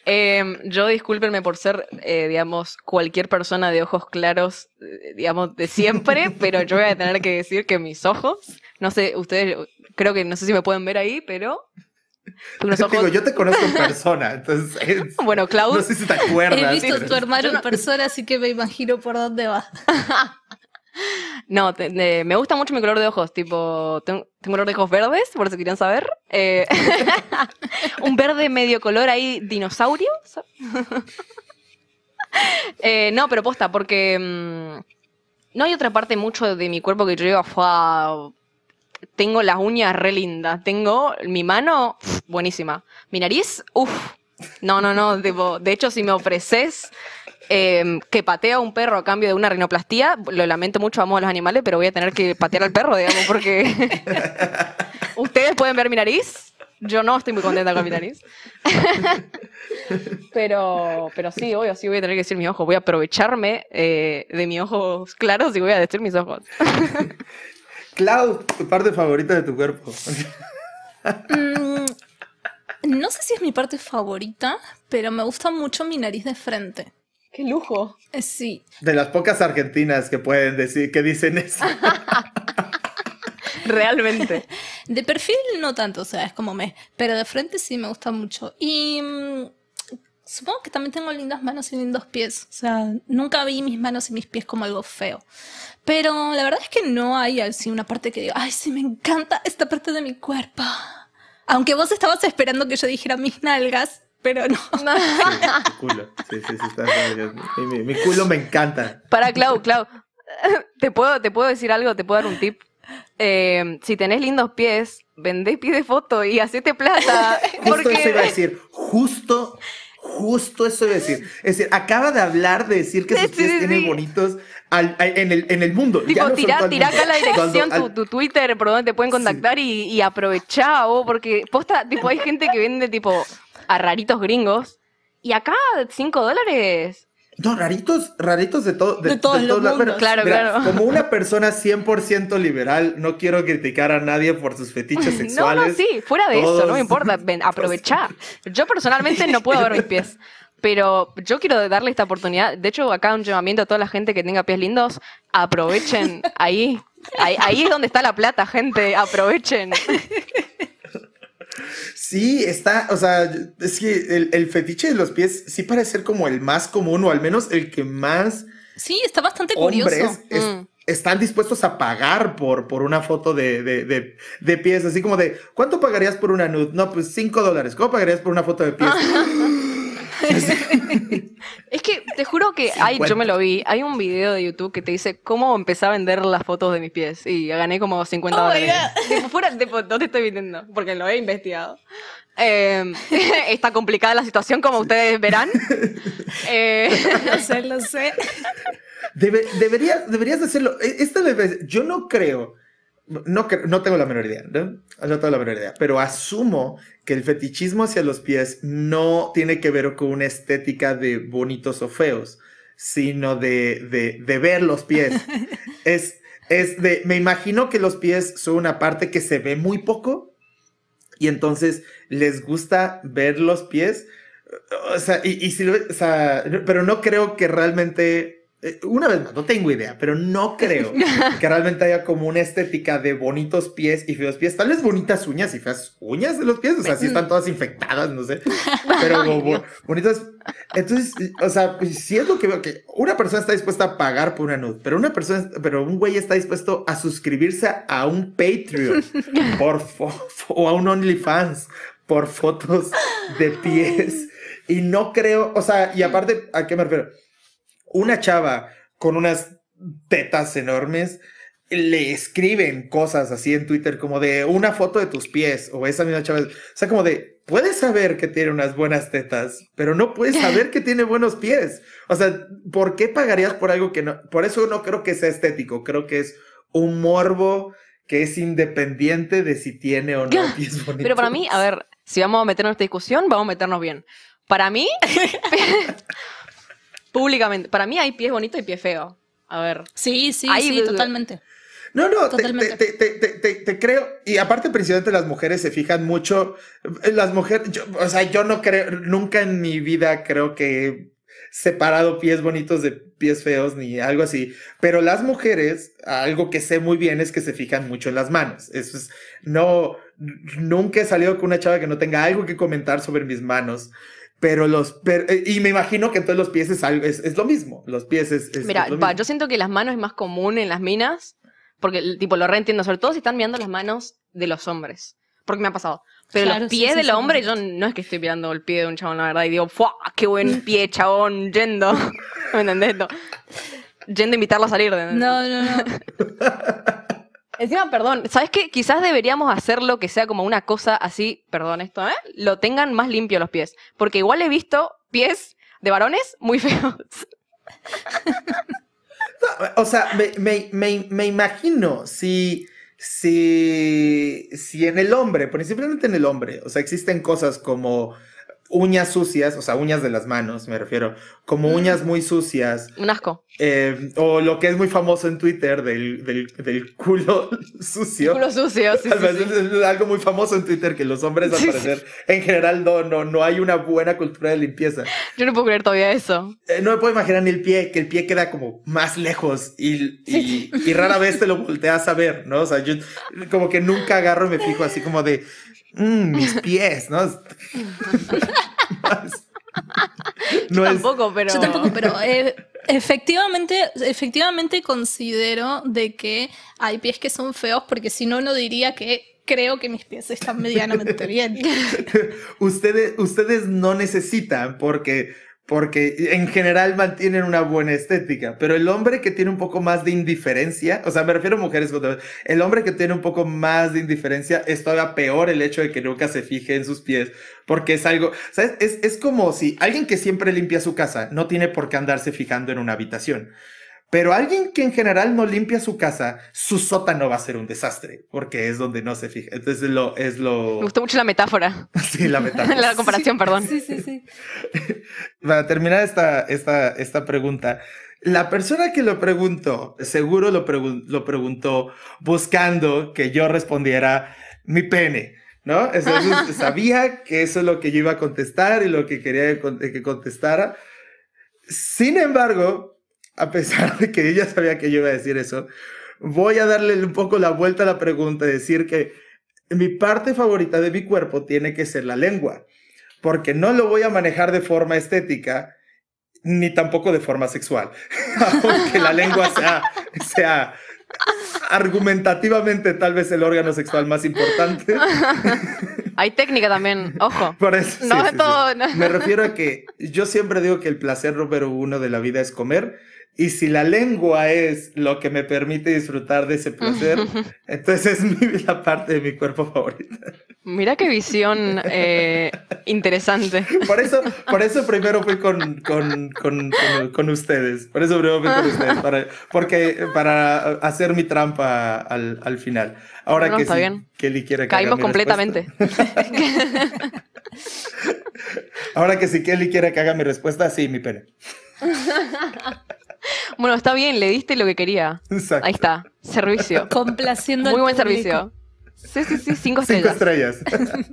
Em, yo discúlpenme por ser, eh, digamos, cualquier persona de ojos claros, eh, digamos, de siempre, pero yo voy a tener que decir que mis ojos, no sé, ustedes, creo que no sé si me pueden ver ahí, pero ojos.
Digo, yo te conozco en persona, entonces es-
Bueno, Klaus,
no sé si te acuerdas.
He visto
pero-
tu hermano en persona, así que me imagino por dónde va.
No, me gusta mucho mi color de ojos, tipo, tengo, tengo color de ojos verdes, por si querían saber. Eh, un verde medio color ahí, dinosaurio. ¿sa- Eh, no, pero posta, porque mm, no hay otra parte mucho de mi cuerpo que yo diga, "Fua, tengo las uñas re lindas, tengo mi mano, buenísima. Mi nariz, uff. No, no, no, tipo, de hecho, si me ofreces eh, que patea a un perro a cambio de una rinoplastía, lo lamento mucho, amo a los animales, pero voy a tener que patear al perro, digamos, porque ustedes pueden ver mi nariz, yo no estoy muy contenta con mi nariz. pero, pero sí, obvio, sí voy a tener que decir mis ojos, voy a aprovecharme eh, de mis ojos claros y voy a decir mis ojos.
Clau, tu parte favorita de tu cuerpo.
Mm, no sé si es mi parte favorita, pero me gusta mucho mi nariz de frente.
Qué lujo.
Eh, Sí.
De las pocas argentinas que pueden decir, que dicen eso.
Realmente.
De perfil no tanto, o sea, es como me. Pero de frente sí me gusta mucho. Y mm, supongo que también tengo lindas manos y lindos pies. O sea, nunca vi mis manos y mis pies como algo feo. Pero la verdad es que no hay así una parte que diga, ay, sí, me encanta esta parte de mi cuerpo. Aunque vos estabas esperando que yo dijera mis nalgas, pero no.
Mi culo. Sí, sí, sí, está. Mi, mi culo me encanta.
Para Clau, Clau. ¿Te puedo, ¿Te puedo decir algo? ¿Te puedo dar un tip? Eh, si tenés lindos pies, vendé pie de foto y hacete plata.
Justo eso iba a
Porque
decir. Justo, justo eso iba a decir. Es decir, acaba de hablar de decir que sus
Sí,
pies
sí,
tienen
sí.
bonitos al- en, el, en el mundo. Ya
Tipo,
no
tirá, tirá
mundo.
acá la dirección,
Cuando
tu,
al-
tu Twitter, por donde te pueden contactar y, y aprovechá, vos, porque posta, tipo, hay gente que vende, tipo, a raritos gringos. Y acá, 5 dólares.
No, raritos, raritos de todo.
De todos los
lados.
Claro, claro.
Como una persona 100% liberal, no quiero criticar a nadie por sus fetiches
No,
sexuales.
no, sí, fuera de eso, no
Todos-
me importa, ven, aprovechá. Yo personalmente no puedo ver mis pies. Pero yo quiero darle esta oportunidad. De hecho, acá un llamamiento a toda la gente que tenga pies lindos. Aprovechen ahí. Ahí, ahí es donde está la plata, gente. Aprovechen.
Sí, está, o sea, es que el, el fetiche de los pies sí parece ser como el más común, o al menos el que más
Sí, está bastante curioso.
es-
Mm.
están dispuestos a pagar por, por una foto de, de, de- de pies, así como de, ¿cuánto pagarías por una nude? No, pues 5 dólares. ¿Cómo pagarías por una foto de pies?
Te juro que hay, yo
50.
me lo vi. Hay un video de YouTube que te dice cómo empecé a vender las fotos de mis pies. Y gané como 50
Oh my
dólares. Tipo, fuera, tipo, no te estoy mintiendo, porque lo he investigado. Eh, está complicada la situación, como ustedes verán. Eh,
Lo sé, lo sé.
Debe- deberías, deberías de hacerlo. E- Esta vez, yo no creo, no, no tengo la menor idea, ¿no? No tengo la menor idea, pero asumo que el fetichismo hacia los pies no tiene que ver con una estética de bonitos o feos, sino de, de, de ver los pies. es, es de, me imagino que los pies son una parte que se ve muy poco y entonces les gusta ver los pies. O sea, y, y si lo- o sea, pero no creo que realmente, eh, una vez más, no tengo idea, pero no creo que realmente haya como una estética de bonitos pies y feos pies. Tal vez bonitas uñas y feas uñas de los pies, o sea, si están todas infectadas, no sé, pero como bo- bonitas. Entonces, o sea, pues, sí es lo que veo, que una persona está dispuesta a pagar por una nude, pero una persona, pero un güey está dispuesto a suscribirse a un Patreon por o a un OnlyFans por fotos de pies. Y no creo, o sea, y aparte, ¿a qué me refiero? Una chava con unas tetas enormes le escriben cosas así en Twitter como de una foto de tus pies o esa misma chava, o sea, como de, puedes saber que tiene unas buenas tetas, pero no puedes saber que tiene buenos pies. O sea, ¿por qué pagarías por algo que no? Por eso no creo que sea estético, creo que es un morbo que es independiente de si tiene o no pies bonitos.
pero para mí, a ver, si vamos a meternos en esta discusión, vamos a meternos bien. Para mí, públicamente, para mí hay pies bonitos y pies feos. A ver.
Sí, sí,
Ahí-
sí, totalmente.
No, no, te,
Totalmente.
te- te- te- te- te creo. Y aparte, principalmente las mujeres se fijan mucho. eh, Las mujeres, yo- o sea, yo no creo, nunca en mi vida creo que he separado pies bonitos de pies feos ni algo así. Pero las mujeres, algo que sé muy bien es que se fijan mucho en las manos. Eso es, no, nunca he salido con una chava que no tenga algo que comentar sobre mis manos. Pero los, per- eh, y me imagino que entonces los pies es algo, es, es lo mismo. Los pies es, es-
Mira,
es lo
va,
mismo.
yo siento que las manos es más común en las minas, porque el- tipo lo reentiendo, sobre todo si están mirando las manos de los hombres, porque me ha pasado. Pero
Claro,
los
sí,
pies
sí,
del
sí.
hombre, yo no es que estoy mirando el pie de un chabón, la verdad, y digo, ¡fua! ¡Qué buen pie, chabón! Yendo. ¿Me entendés? No. Yendo a invitarlo a salir. ¿entendés?
No, no, no.
Encima, perdón, ¿sabes qué? Quizás deberíamos hacerlo que sea como una cosa así, perdón esto, ¿eh? Lo tengan más limpio los pies. Porque igual he visto pies de varones muy feos.
O sea, me, me- me- imagino si, si, si en el hombre, principalmente en el hombre, o sea, existen cosas como uñas sucias, o sea, uñas de las manos, me refiero, como
Mm.
uñas muy sucias,
Un asco.
eh, o lo que es muy famoso en Twitter del, del, del culo sucio.
Culo sucio, sí,
algo muy famoso en Twitter que los hombres al
Sí, sí.
parecer en general no, no, no hay una buena cultura de limpieza.
Yo no puedo creer todavía eso.
Eh, no me puedo imaginar ni el pie, que el pie queda como más lejos y, y, y rara vez te lo volteas a ver, ¿no? O sea, yo como que nunca agarro y me fijo así como de, "Mm, mis pies, ¿no?
Yo
no es,
tampoco, pero.
Yo tampoco, pero eh, efectivamente, efectivamente considero de que hay pies que son feos porque si no, no diría que creo que mis pies están medianamente bien.
ustedes, ustedes no necesitan porque, porque en general mantienen una buena estética, pero el hombre que tiene un poco más de indiferencia, o sea, me refiero a mujeres, el hombre que tiene un poco más de indiferencia es todavía peor el hecho de que nunca se fije en sus pies, porque es algo, ¿sabes? Es, es como si alguien que siempre limpia su casa no tiene por qué andarse fijando en una habitación. Pero alguien que en general no limpia su casa, su sótano va a ser un desastre, porque es donde no se fija. Entonces lo, es lo...
Me gustó mucho la metáfora.
Sí, la metáfora.
la comparación, perdón.
Sí, sí, sí.
Para terminar esta, esta, esta pregunta, la persona que lo preguntó, seguro lo, pregun- lo preguntó buscando que yo respondiera mi pene, ¿no? Entonces, sabía que eso es lo que yo iba a contestar y lo que quería que contestara. Sin embargo, a pesar de que ella sabía que yo iba a decir eso, voy a darle un poco la vuelta a la pregunta y decir que mi parte favorita de mi cuerpo tiene que ser la lengua porque no lo voy a manejar de forma estética ni tampoco de forma sexual. Aunque la lengua sea, sea argumentativamente tal vez el órgano sexual más importante.
Hay técnica también, ojo.
Por eso,
No
sí,
todo,
sí.
no.
Me refiero a que yo siempre digo que el placer número uno de la vida es comer. Y si la lengua es lo que me permite disfrutar de ese placer, entonces es mi- la parte de mi cuerpo favorita.
Mira qué visión eh, interesante.
Por eso, por eso primero fui con, con, con, con, ustedes. Por eso primero fui con ustedes. Para, porque, para hacer mi trampa al, al final. Ahora
No, no,
que
está
sí,
bien.
Kelly quiere que haga
Caímos
mi
completamente.
Ahora que si Kelly quiere que haga mi respuesta, sí, mi pene.
Bueno, está bien, le diste lo que quería.
Exacto.
Ahí está, servicio.
Complaciendo
Muy
al
buen
público.
servicio. Sí, sí, sí, cinco
Cinco
estrellas.
estrellas.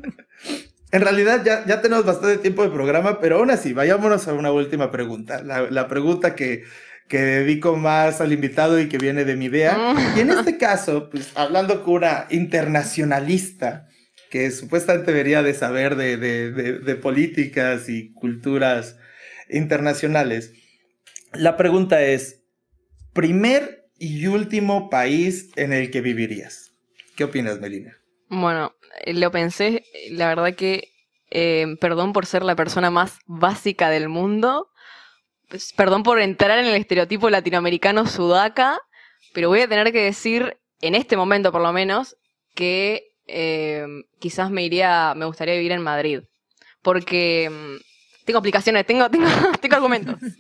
en realidad ya, ya tenemos bastante tiempo de programa, pero aún así, vayámonos a una última pregunta. La, la pregunta que, que dedico más al invitado y que viene de mi idea.
Mm.
Y en este caso, pues hablando con una internacionalista que supuestamente debería de saber de, de, de, de políticas y culturas internacionales, la pregunta es, primer y último país en el que vivirías. ¿Qué opinas, Melina?
Bueno, eh, lo pensé, la verdad que, eh, perdón por ser la persona más básica del mundo, pues, perdón por entrar en el estereotipo latinoamericano sudaca, pero voy a tener que decir, en este momento por lo menos, que eh, quizás me iría, me gustaría vivir en Madrid, porque mm, tengo aplicaciones, tengo, tengo, tengo argumentos.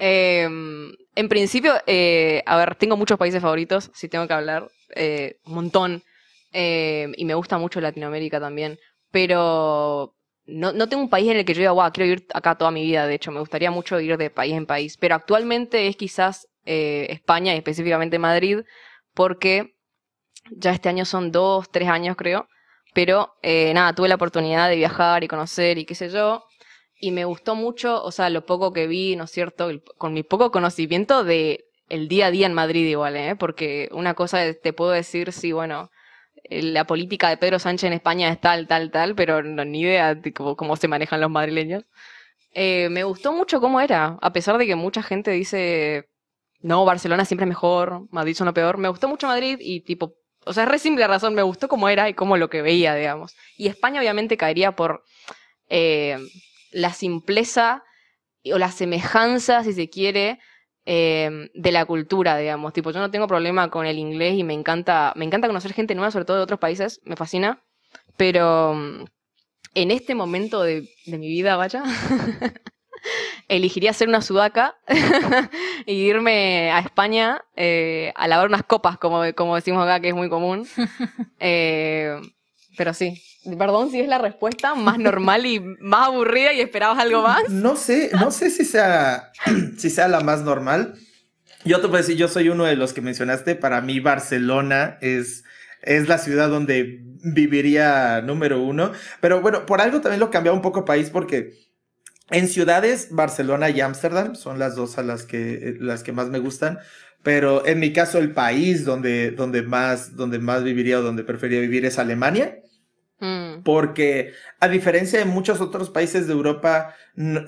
Eh, en principio, eh, a ver, tengo muchos países favoritos, si tengo que hablar, eh, un montón. Y me gusta mucho Latinoamérica también. Pero no, no tengo un país en el que yo diga, wow, quiero vivir acá toda mi vida. De hecho, me gustaría mucho ir de país en país. Pero actualmente es quizás eh, España y específicamente Madrid, porque ya este año son dos, tres años creo. Pero eh, nada, tuve la oportunidad de viajar y conocer y qué sé yo. Y me gustó mucho, o sea, lo poco que vi, ¿no es cierto? Con mi poco conocimiento de el día a día en Madrid igual, ¿eh? Porque una cosa te puedo decir, sí, bueno, eh, la política de Pedro Sánchez en España es tal, tal, tal, pero no, ni idea de cómo, cómo se manejan los madrileños. Eh, me gustó mucho cómo era, a pesar de que mucha gente dice, no, Barcelona siempre es mejor, Madrid son lo peor. Me gustó mucho Madrid y tipo, o sea, es re simple razón, me gustó cómo era y cómo lo que veía, digamos. Y España obviamente caería por eh, la simpleza o la semejanza, si se quiere, eh, de la cultura, digamos. Tipo, yo no tengo problema con el inglés y me encanta, me encanta conocer gente nueva, sobre todo de otros países, me fascina. Pero mm, en este momento de, de mi vida, vaya, elegiría ser una sudaca y irme a España eh, a lavar unas copas, como, como decimos acá, que es muy común. Eh, Pero sí, perdón si es la respuesta más normal y más aburrida y esperabas algo más.
No sé, no sé si sea, si sea la más normal. Yo te puedo decir, yo soy uno de los que mencionaste. Para mí, Barcelona es, es la ciudad donde viviría número uno. Pero bueno, por algo también lo cambiaba un poco país porque en ciudades, Barcelona y Ámsterdam son las dos a las que, las que más me gustan. Pero en mi caso, el país donde, donde, más, donde más viviría o donde preferiría vivir es Alemania.
Mm.
Porque a diferencia de muchos otros países de Europa,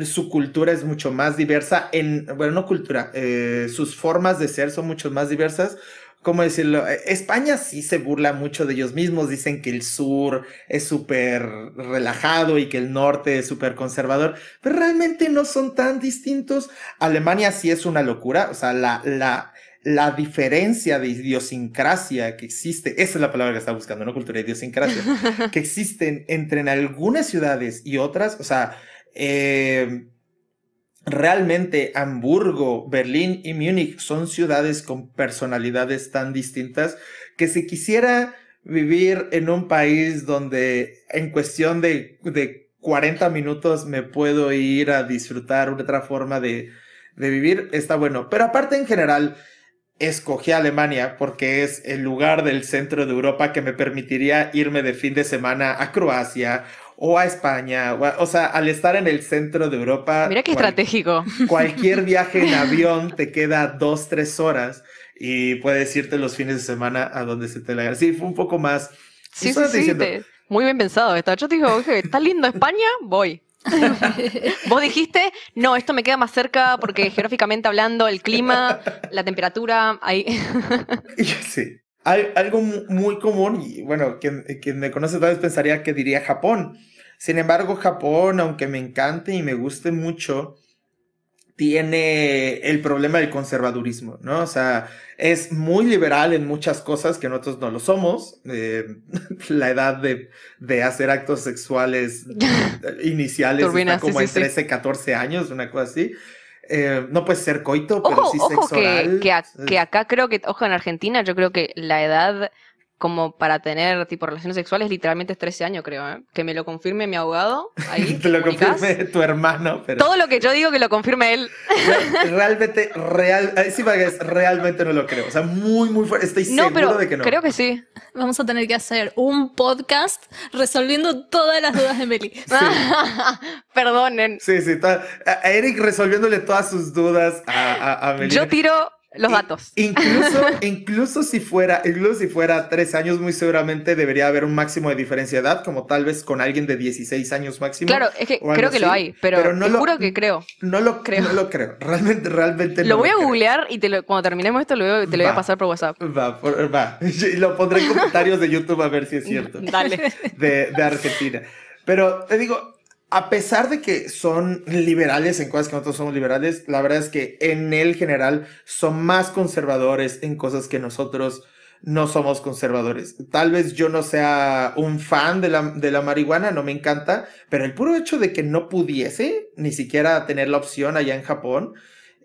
su cultura es mucho más diversa en, bueno, no cultura, eh, sus formas de ser son mucho más diversas. ¿Cómo decirlo? Eh, España sí se burla mucho de ellos mismos, dicen que el sur es súper relajado y que el norte es súper conservador, pero realmente no son tan distintos. Alemania sí es una locura, o sea, la, la, la diferencia de idiosincrasia que existe, esa es la palabra que está buscando, no cultura, idiosincrasia, que existen entre en algunas ciudades y otras, o sea, eh, realmente Hamburgo, Berlín y Múnich son ciudades con personalidades tan distintas que si quisiera vivir en un país donde en cuestión de, de 40 minutos me puedo ir a disfrutar otra forma de, de vivir, está bueno. Pero aparte en general, escogí Alemania porque es el lugar del centro de Europa que me permitiría irme de fin de semana a Croacia o a España. O, sea, al estar en el centro de Europa.
Mira qué estratégico.
Cualquier viaje en avión te queda dos, tres horas y puedes irte los fines de semana a donde se te la Sí, fue un poco más.
Sí, sí, sí. Muy bien pensado. Yo te digo, ¿está lindo España? Voy. Vos dijiste, no, esto me queda más cerca porque geográficamente hablando, el clima, la temperatura, ahí.
sí. Hay algo muy común, y bueno, quien, quien me conoce tal vez pensaría que diría Japón. Sin embargo, Japón, aunque me encante y me guste mucho, tiene el problema del conservadurismo, ¿no? O sea, es muy liberal en muchas cosas que nosotros no lo somos. Eh, la edad de, de, hacer actos sexuales iniciales está como en 13, 14 años, una cosa así. Eh, no puede ser coito, pero sí sexo
que, que, que, acá creo que, ojo, en Argentina, yo creo que la edad como para tener tipo relaciones sexuales literalmente es 13 años, creo, ¿eh? Que me lo confirme mi abogado. Ahí,
Te lo confirme tu hermano. Pero...
Todo lo que yo digo que lo confirme él.
Realmente, real, sí, realmente no lo creo. O sea, muy, muy fuerte. Estoy seguro de que no.
Creo que sí.
Vamos a tener que hacer un podcast resolviendo todas las dudas de Meli.
Perdonen.
Sí, sí. A Eric resolviéndole todas sus dudas a, a, a Meli.
Yo tiro los datos.
Incluso, incluso si fuera, incluso si fuera tres años, muy seguramente debería haber un máximo de diferencia de edad, como tal vez con alguien de 16 años máximo.
Claro, es que creo que lo hay, pero, no lo, juro que creo.
No lo creo. No lo creo. Realmente, realmente
lo voy a googlear y te lo, cuando terminemos esto lo, te lo voy a pasar por WhatsApp.
Va, va. Y lo pondré en comentarios de YouTube a ver si es cierto.
Dale.
De, de Argentina. Pero te digo, a pesar de que son liberales en cosas que nosotros somos liberales, la verdad es que en el general son más conservadores en cosas que nosotros no somos conservadores. Tal vez yo no sea un fan de la, de la marihuana, no me encanta, pero el puro hecho de que no pudiese ni siquiera tener la opción allá en Japón,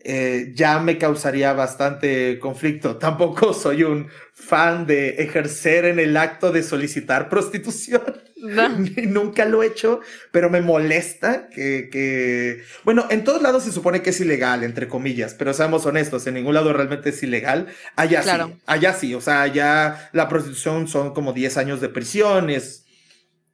eh, ya me causaría bastante conflicto. Tampoco soy un fan de ejercer en el acto de solicitar prostitución. Nunca lo he hecho, pero me molesta que, que, Bueno, en todos lados se supone que es ilegal, entre comillas, pero seamos honestos, en ningún lado realmente es ilegal. Allá sí, allá sí, o sea, allá la prostitución son como 10 años de prisión, es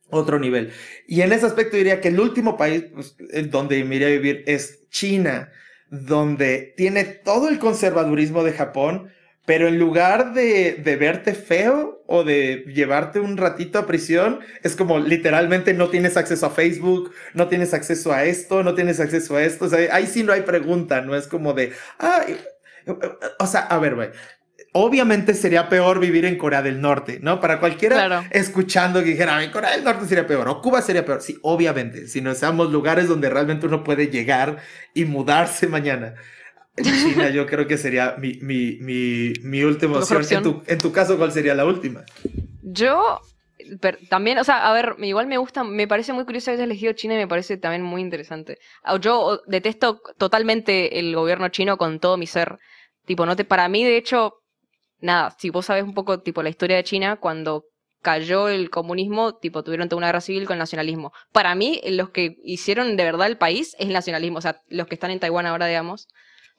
otro nivel. Y en ese aspecto diría que el último país pues, donde me iría a vivir es China donde tiene todo el conservadurismo de Japón, pero en lugar de, de, verte feo o de llevarte un ratito a prisión, es como literalmente no tienes acceso a Facebook, no tienes acceso a esto, no tienes acceso a esto. O sea, ahí sí no hay pregunta, no es como de, ah, o sea, a ver, güey, Obviamente sería peor vivir en Corea del Norte, ¿no? Para cualquiera escuchando que dijera, en Corea del Norte sería peor, o Cuba sería peor. Sí, obviamente, si no seamos lugares donde realmente uno puede llegar y mudarse mañana. China yo creo que sería mi, mi, mi, mi última opción. En, tu, en tu caso, ¿cuál sería la última?
Yo también, o sea, a ver, igual me gusta, me parece muy curioso que hayas elegido China y me parece también muy interesante. Ah, yo detesto totalmente el gobierno chino con todo mi ser. Tipo, no te, para mí, de hecho, nada, si vos sabes un poco, tipo, la historia de China, cuando cayó el comunismo, tipo, tuvieron toda una guerra civil con el nacionalismo. Para mí, los que hicieron de verdad el país es el nacionalismo, o sea, los que están en Taiwán ahora, digamos,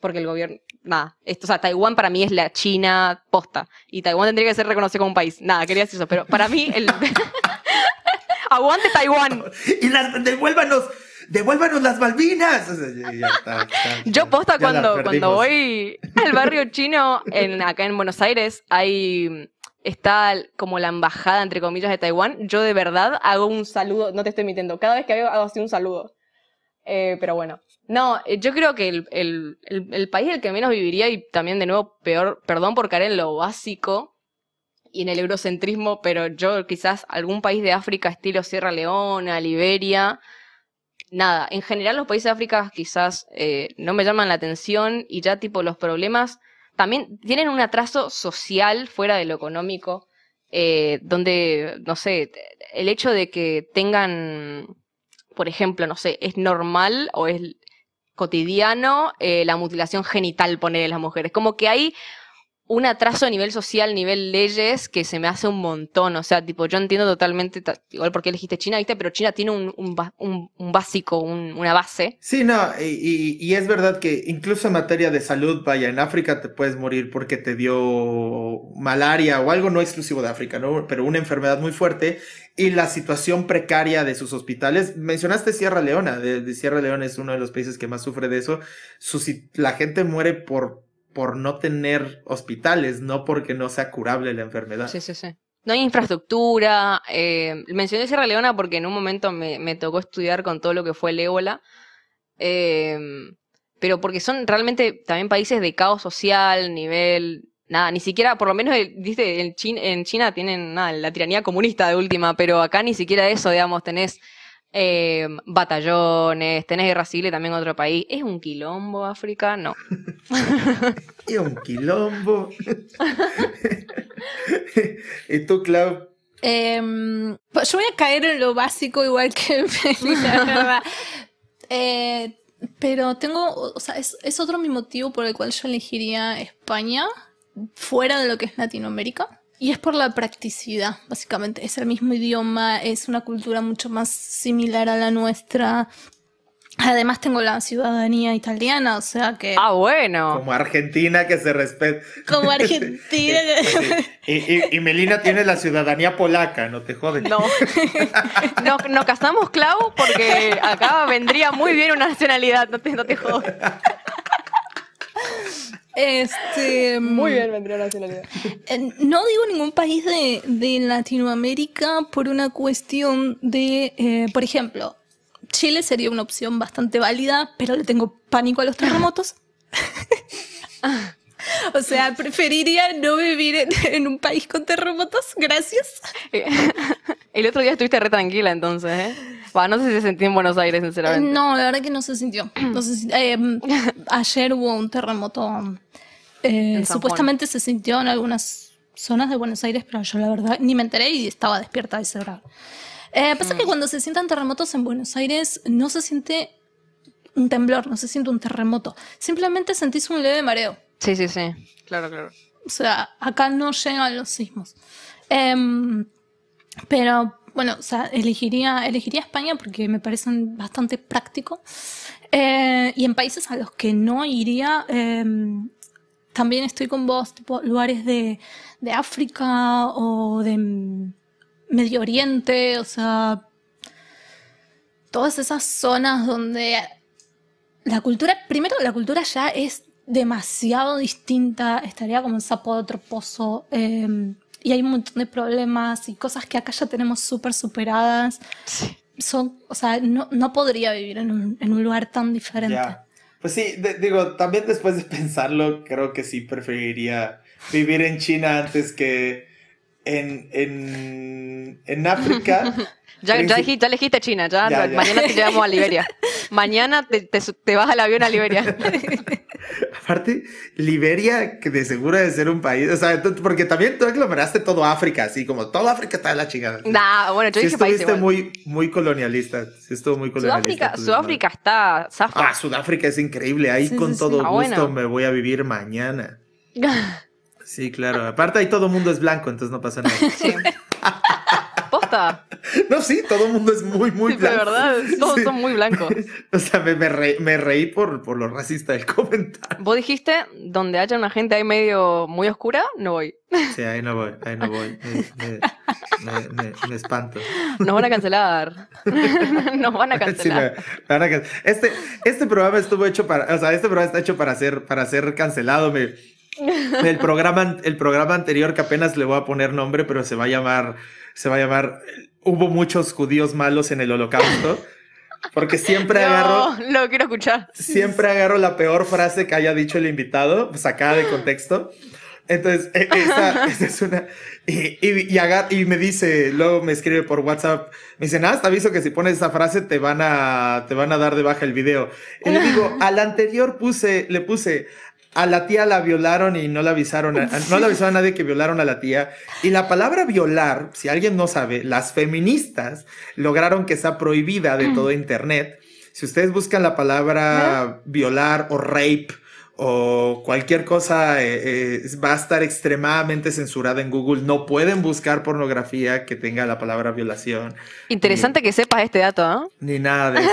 porque el gobierno, nada, esto, o sea, Taiwán para mí es la China posta, y Taiwán tendría que ser reconocido como un país. Nada, quería decir eso, pero para mí, el... Aguante Taiwán.
Y las, devuélvanos, devuélvanos las Malvinas.
Yo posta cuando, cuando voy al barrio chino, en, acá en Buenos Aires, hay está como la embajada, entre comillas, de Taiwán, yo de verdad hago un saludo, no te estoy mintiendo, cada vez que hago, hago así un saludo. Eh, pero bueno, no, eh, yo creo que el, el, el, país del que menos viviría, y también de nuevo, peor, perdón por caer en lo básico y en el eurocentrismo, pero yo quizás algún país de África, estilo Sierra Leona, Liberia, nada, en general los países de África quizás eh, no me llaman la atención y ya tipo los problemas también tienen un atraso social fuera de lo económico, eh, donde, no sé, el hecho de que tengan, por ejemplo, no sé, es normal o es cotidiano eh, la mutilación genital poner en las mujeres. Como que hay un atraso a nivel social, nivel leyes, que se me hace un montón. O sea, tipo, yo entiendo totalmente, igual porque elegiste China, ¿viste? Pero China tiene un, básico, una base.
Sí, no, y, es verdad que incluso en materia de salud, vaya, en África te puedes morir porque te dio malaria o algo no exclusivo de África, ¿no? Pero una enfermedad muy fuerte y la situación precaria de sus hospitales. Mencionaste Sierra Leona, de, Sierra Leona es uno de los países que más sufre de eso. La gente muere por por no tener hospitales, no porque no sea curable la enfermedad.
Sí, sí, sí. No hay infraestructura. Eh, mencioné Sierra Leona porque en un momento me, me, tocó estudiar con todo lo que fue el ébola. Eh, pero porque son realmente también países de caos social, nivel. Nada, ni siquiera, por lo menos, dice, en, China, en China tienen nada, la tiranía comunista de última, pero acá ni siquiera eso, digamos, tenés eh, batallones, tenés guerra civil también en otro país. ¿Es un quilombo África? No.
es un quilombo. ¿Y tú, Clau?
Em, pues yo voy a caer en lo básico igual que la verdad. Eh, pero tengo, o sea, es, es otro mi motivo por el cual yo elegiría España fuera de lo que es Latinoamérica. Y es por la practicidad, básicamente. Es el mismo idioma, es una cultura mucho más similar a la nuestra. Además tengo la ciudadanía italiana, o sea que...
Ah, bueno.
Como Argentina que se respeta.
Como Argentina.
y, Melina tiene la ciudadanía polaca, no te jodes.
No. Nos no casamos, Clau, porque acá vendría muy bien una nacionalidad, no te, no te jodes.
Este,
Muy bien, vendría la nacionalidad.
No digo ningún país de, Latinoamérica por una cuestión de, eh, por ejemplo, Chile sería una opción bastante válida, pero le tengo pánico a los terremotos. o sea, preferiría no vivir en, un país con terremotos, gracias.
El otro día estuviste re tranquila entonces, ¿eh? No sé si se sintió en Buenos Aires, sinceramente.
No, la verdad que no se sintió. Eh, ayer hubo un terremoto eh, supuestamente se sintió en algunas zonas de Buenos Aires, pero yo la verdad ni me enteré y estaba despierta a ese hora. Eh, pasa que mm. cuando se sientan terremotos en Buenos Aires no se siente un temblor, no se siente un terremoto. Simplemente sentís un leve mareo.
Sí, sí, sí. Claro, claro.
O sea, acá no llegan los sismos. Em, pero bueno, o sea, elegiría, elegiría España porque me parecen bastante práctico. Eh, y en países a los que no iría, em, también estoy con vos, tipo lugares de, África o de Medio Oriente, o sea, todas esas zonas donde la cultura, primero la cultura ya es demasiado distinta, estaría como un sapo de otro pozo. Em, y hay un montón de problemas y cosas que acá ya tenemos súper superadas. Son, o sea, no, no podría vivir en un, en un lugar tan diferente.
Pues sí, digo, también después de pensarlo, creo que sí preferiría vivir en China antes que en, en, en África.
ya, ya, dijiste, ya elegiste China, ya, mañana te llevamos a Liberia. mañana te, te, te vas al avión a Liberia.
Aparte, Liberia, que de seguro debe ser un país, o sea, porque también tú aglomeraste todo África, así como todo África está en la chingada.
Nah, bueno, yo sí dije
estuviste muy, muy colonialista, sí estuvo muy colonialista.
Sudáfrica, Sudáfrica está
zafa. Ah, Sudáfrica es increíble, ahí con todo gusto me voy a vivir mañana. sí, claro, aparte ahí todo el mundo es blanco, entonces no pasa nada. Sí. No, sí, todo el mundo es muy, muy
Sí, de
blanco.
verdad, todos
Sí.
son muy blancos.
O sea, me, me reí, me reí por, por lo racista del comentario.
Vos dijiste, donde haya una gente ahí medio muy oscura, no voy.
Sí, ahí no voy, ahí no voy. Me, me- me- espanto.
Nos van a cancelar. Nos van a
Sí,
cancelar.
me van a este, este programa estuvo hecho para, o sea, este programa está hecho para ser, para ser cancelado. Me, el programa, el programa anterior que apenas le voy a poner nombre, pero se va a llamar, se va a llamar, hubo muchos judíos malos en el holocausto. Porque siempre agarro,
No, lo quiero escuchar.
siempre agarro la peor frase que haya dicho el invitado, sacada de contexto. Entonces, e- esa, esa es una. Y, y, y agar- y me dice, luego me escribe por WhatsApp, me dice, nada, te aviso que si pones esa frase te van a, te van a dar de baja el video. Y le digo, al anterior puse, le puse, a la tía la violaron y no la avisaron, a- no le avisaron a nadie que violaron a la tía. Y la palabra violar, si alguien no sabe, las feministas lograron que sea prohibida de todo Internet. Si ustedes buscan la palabra violar o rape o cualquier cosa, eh, eh, va a estar extremadamente censurada en Google. No pueden buscar pornografía que tenga la palabra violación.
Interesante que sepas este dato, ¿ah?
Ni nada de eso.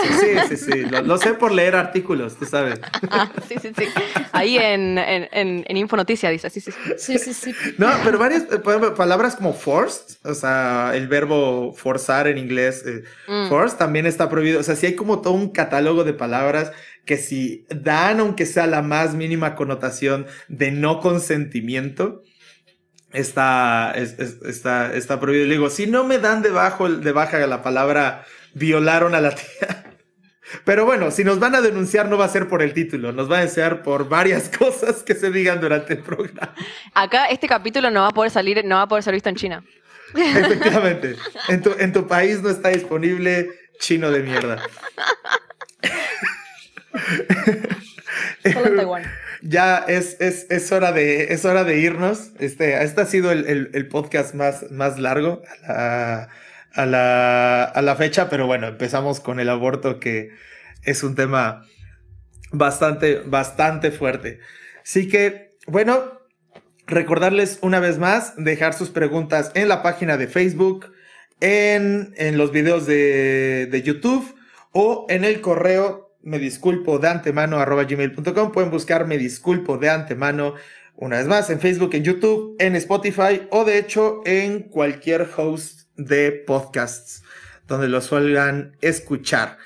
Sí, sí, sí. Lo, lo sé por leer artículos, tú sabes.
Ah, sí, sí, sí. Ahí en, en, en, en Info Noticias dice, sí, sí, sí.
Sí, sí, sí.
No, pero varias eh, palabras como forced, o sea, el verbo forzar en inglés, eh,
Mm.
forced también está prohibido. O sea, sí hay como todo un catálogo de palabras que si dan, aunque sea la más mínima connotación de no consentimiento, está, es- es- está, está prohibido. Le digo, si no me dan debajo, de baja la palabra violaron a la tía. Pero bueno, si nos van a denunciar no va a ser por el título, nos va a denunciar por varias cosas que se digan durante el programa.
Acá este capítulo no va a poder salir, no va a poder ser visto en China.
Efectivamente. En tu, en tu país no está disponible chino de mierda.
Solo en Taiwán.
Ya es, es, es, hora de, es hora de irnos. Este, este ha sido el, el- el podcast más, más largo a la, a, la, a la fecha, pero bueno, empezamos con el aborto, que es un tema bastante, bastante fuerte. Así que, bueno, recordarles una vez más, dejar sus preguntas en la página de Facebook, en, en los videos de, de YouTube o en el correo me disculpo de antemano arroba gmail.com. Pueden buscar me disculpo de antemano una vez más en Facebook, en YouTube, en Spotify o de hecho en cualquier host de podcasts donde lo suelen escuchar.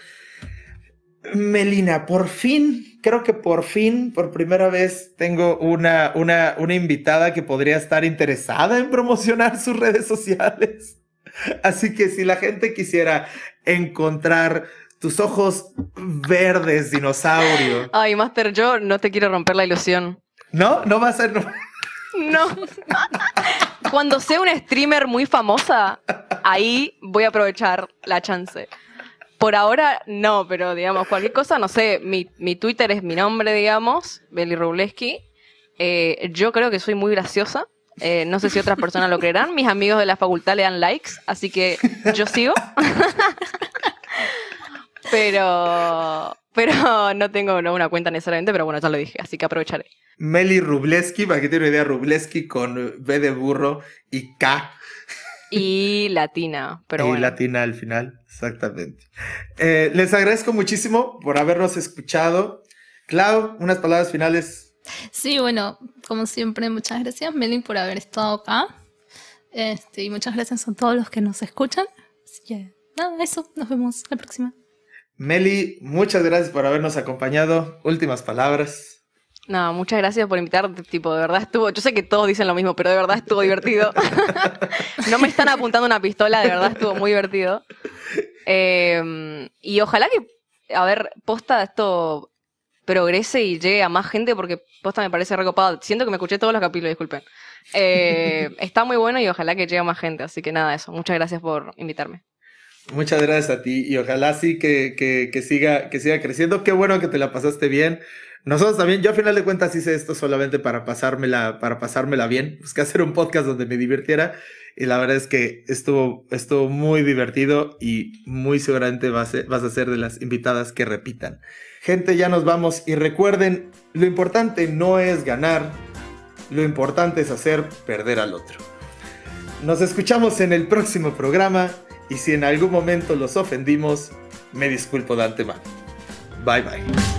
Melina, por fin, creo que por fin, por primera vez, tengo una, una, una invitada que podría estar interesada en promocionar sus redes sociales. Así que si la gente quisiera encontrar tus ojos verdes, dinosaurio,
Ay, Master, yo no te quiero romper la ilusión.
¿no? No va a ser... no-.
Cuando sea una streamer muy famosa, ahí voy a aprovechar la chance. Por ahora, no, pero digamos, cualquier cosa, no sé, mi, mi Twitter es mi nombre, digamos, Beli Rubleski. Eh, yo creo que soy muy graciosa. Eh, no sé si otras personas lo creerán. Mis amigos de la facultad le dan likes, así que yo sigo. pero, pero no tengo no, una cuenta necesariamente, pero bueno, ya lo dije, así que aprovecharé.
Meli Rubleski, para que tenga una idea, Rubleski con B de burro y K
Y latina, pero
y
bueno.
latina al final, exactamente. Eh, les agradezco muchísimo por habernos escuchado. Clau, unas palabras finales.
Sí, bueno, como siempre, muchas gracias, Melin, por haber estado acá. Este, y muchas gracias a todos los que nos escuchan. Así que, nada, eso. Nos vemos la próxima.
Meli, muchas gracias por habernos acompañado. Últimas palabras.
No, muchas gracias por invitar. Tipo, de verdad estuvo. Yo sé que todos dicen lo mismo, pero de verdad estuvo divertido. no me están apuntando una pistola, de verdad estuvo muy divertido. Eh, y ojalá que, a ver, posta esto progrese y llegue a más gente, porque posta me parece recopado. Siento que me escuché todos los capítulos, disculpen. Eh, está muy bueno y ojalá que llegue a más gente. Así que nada, eso. Muchas gracias por invitarme.
Muchas gracias a ti y ojalá sí que, que, que siga, que siga creciendo. Qué bueno que te la pasaste bien. Nosotros también, yo a final de cuentas hice esto solamente para pasármela, para pasármela bien. Busqué hacer un podcast donde me divirtiera y la verdad es que estuvo, estuvo muy divertido y muy seguramente vas vas a ser de las invitadas que repitan. Gente, ya nos vamos y recuerden, lo importante no es ganar, lo importante es hacer perder al otro. Nos escuchamos en el próximo programa y si en algún momento los ofendimos, me disculpo de antemano. Bye bye.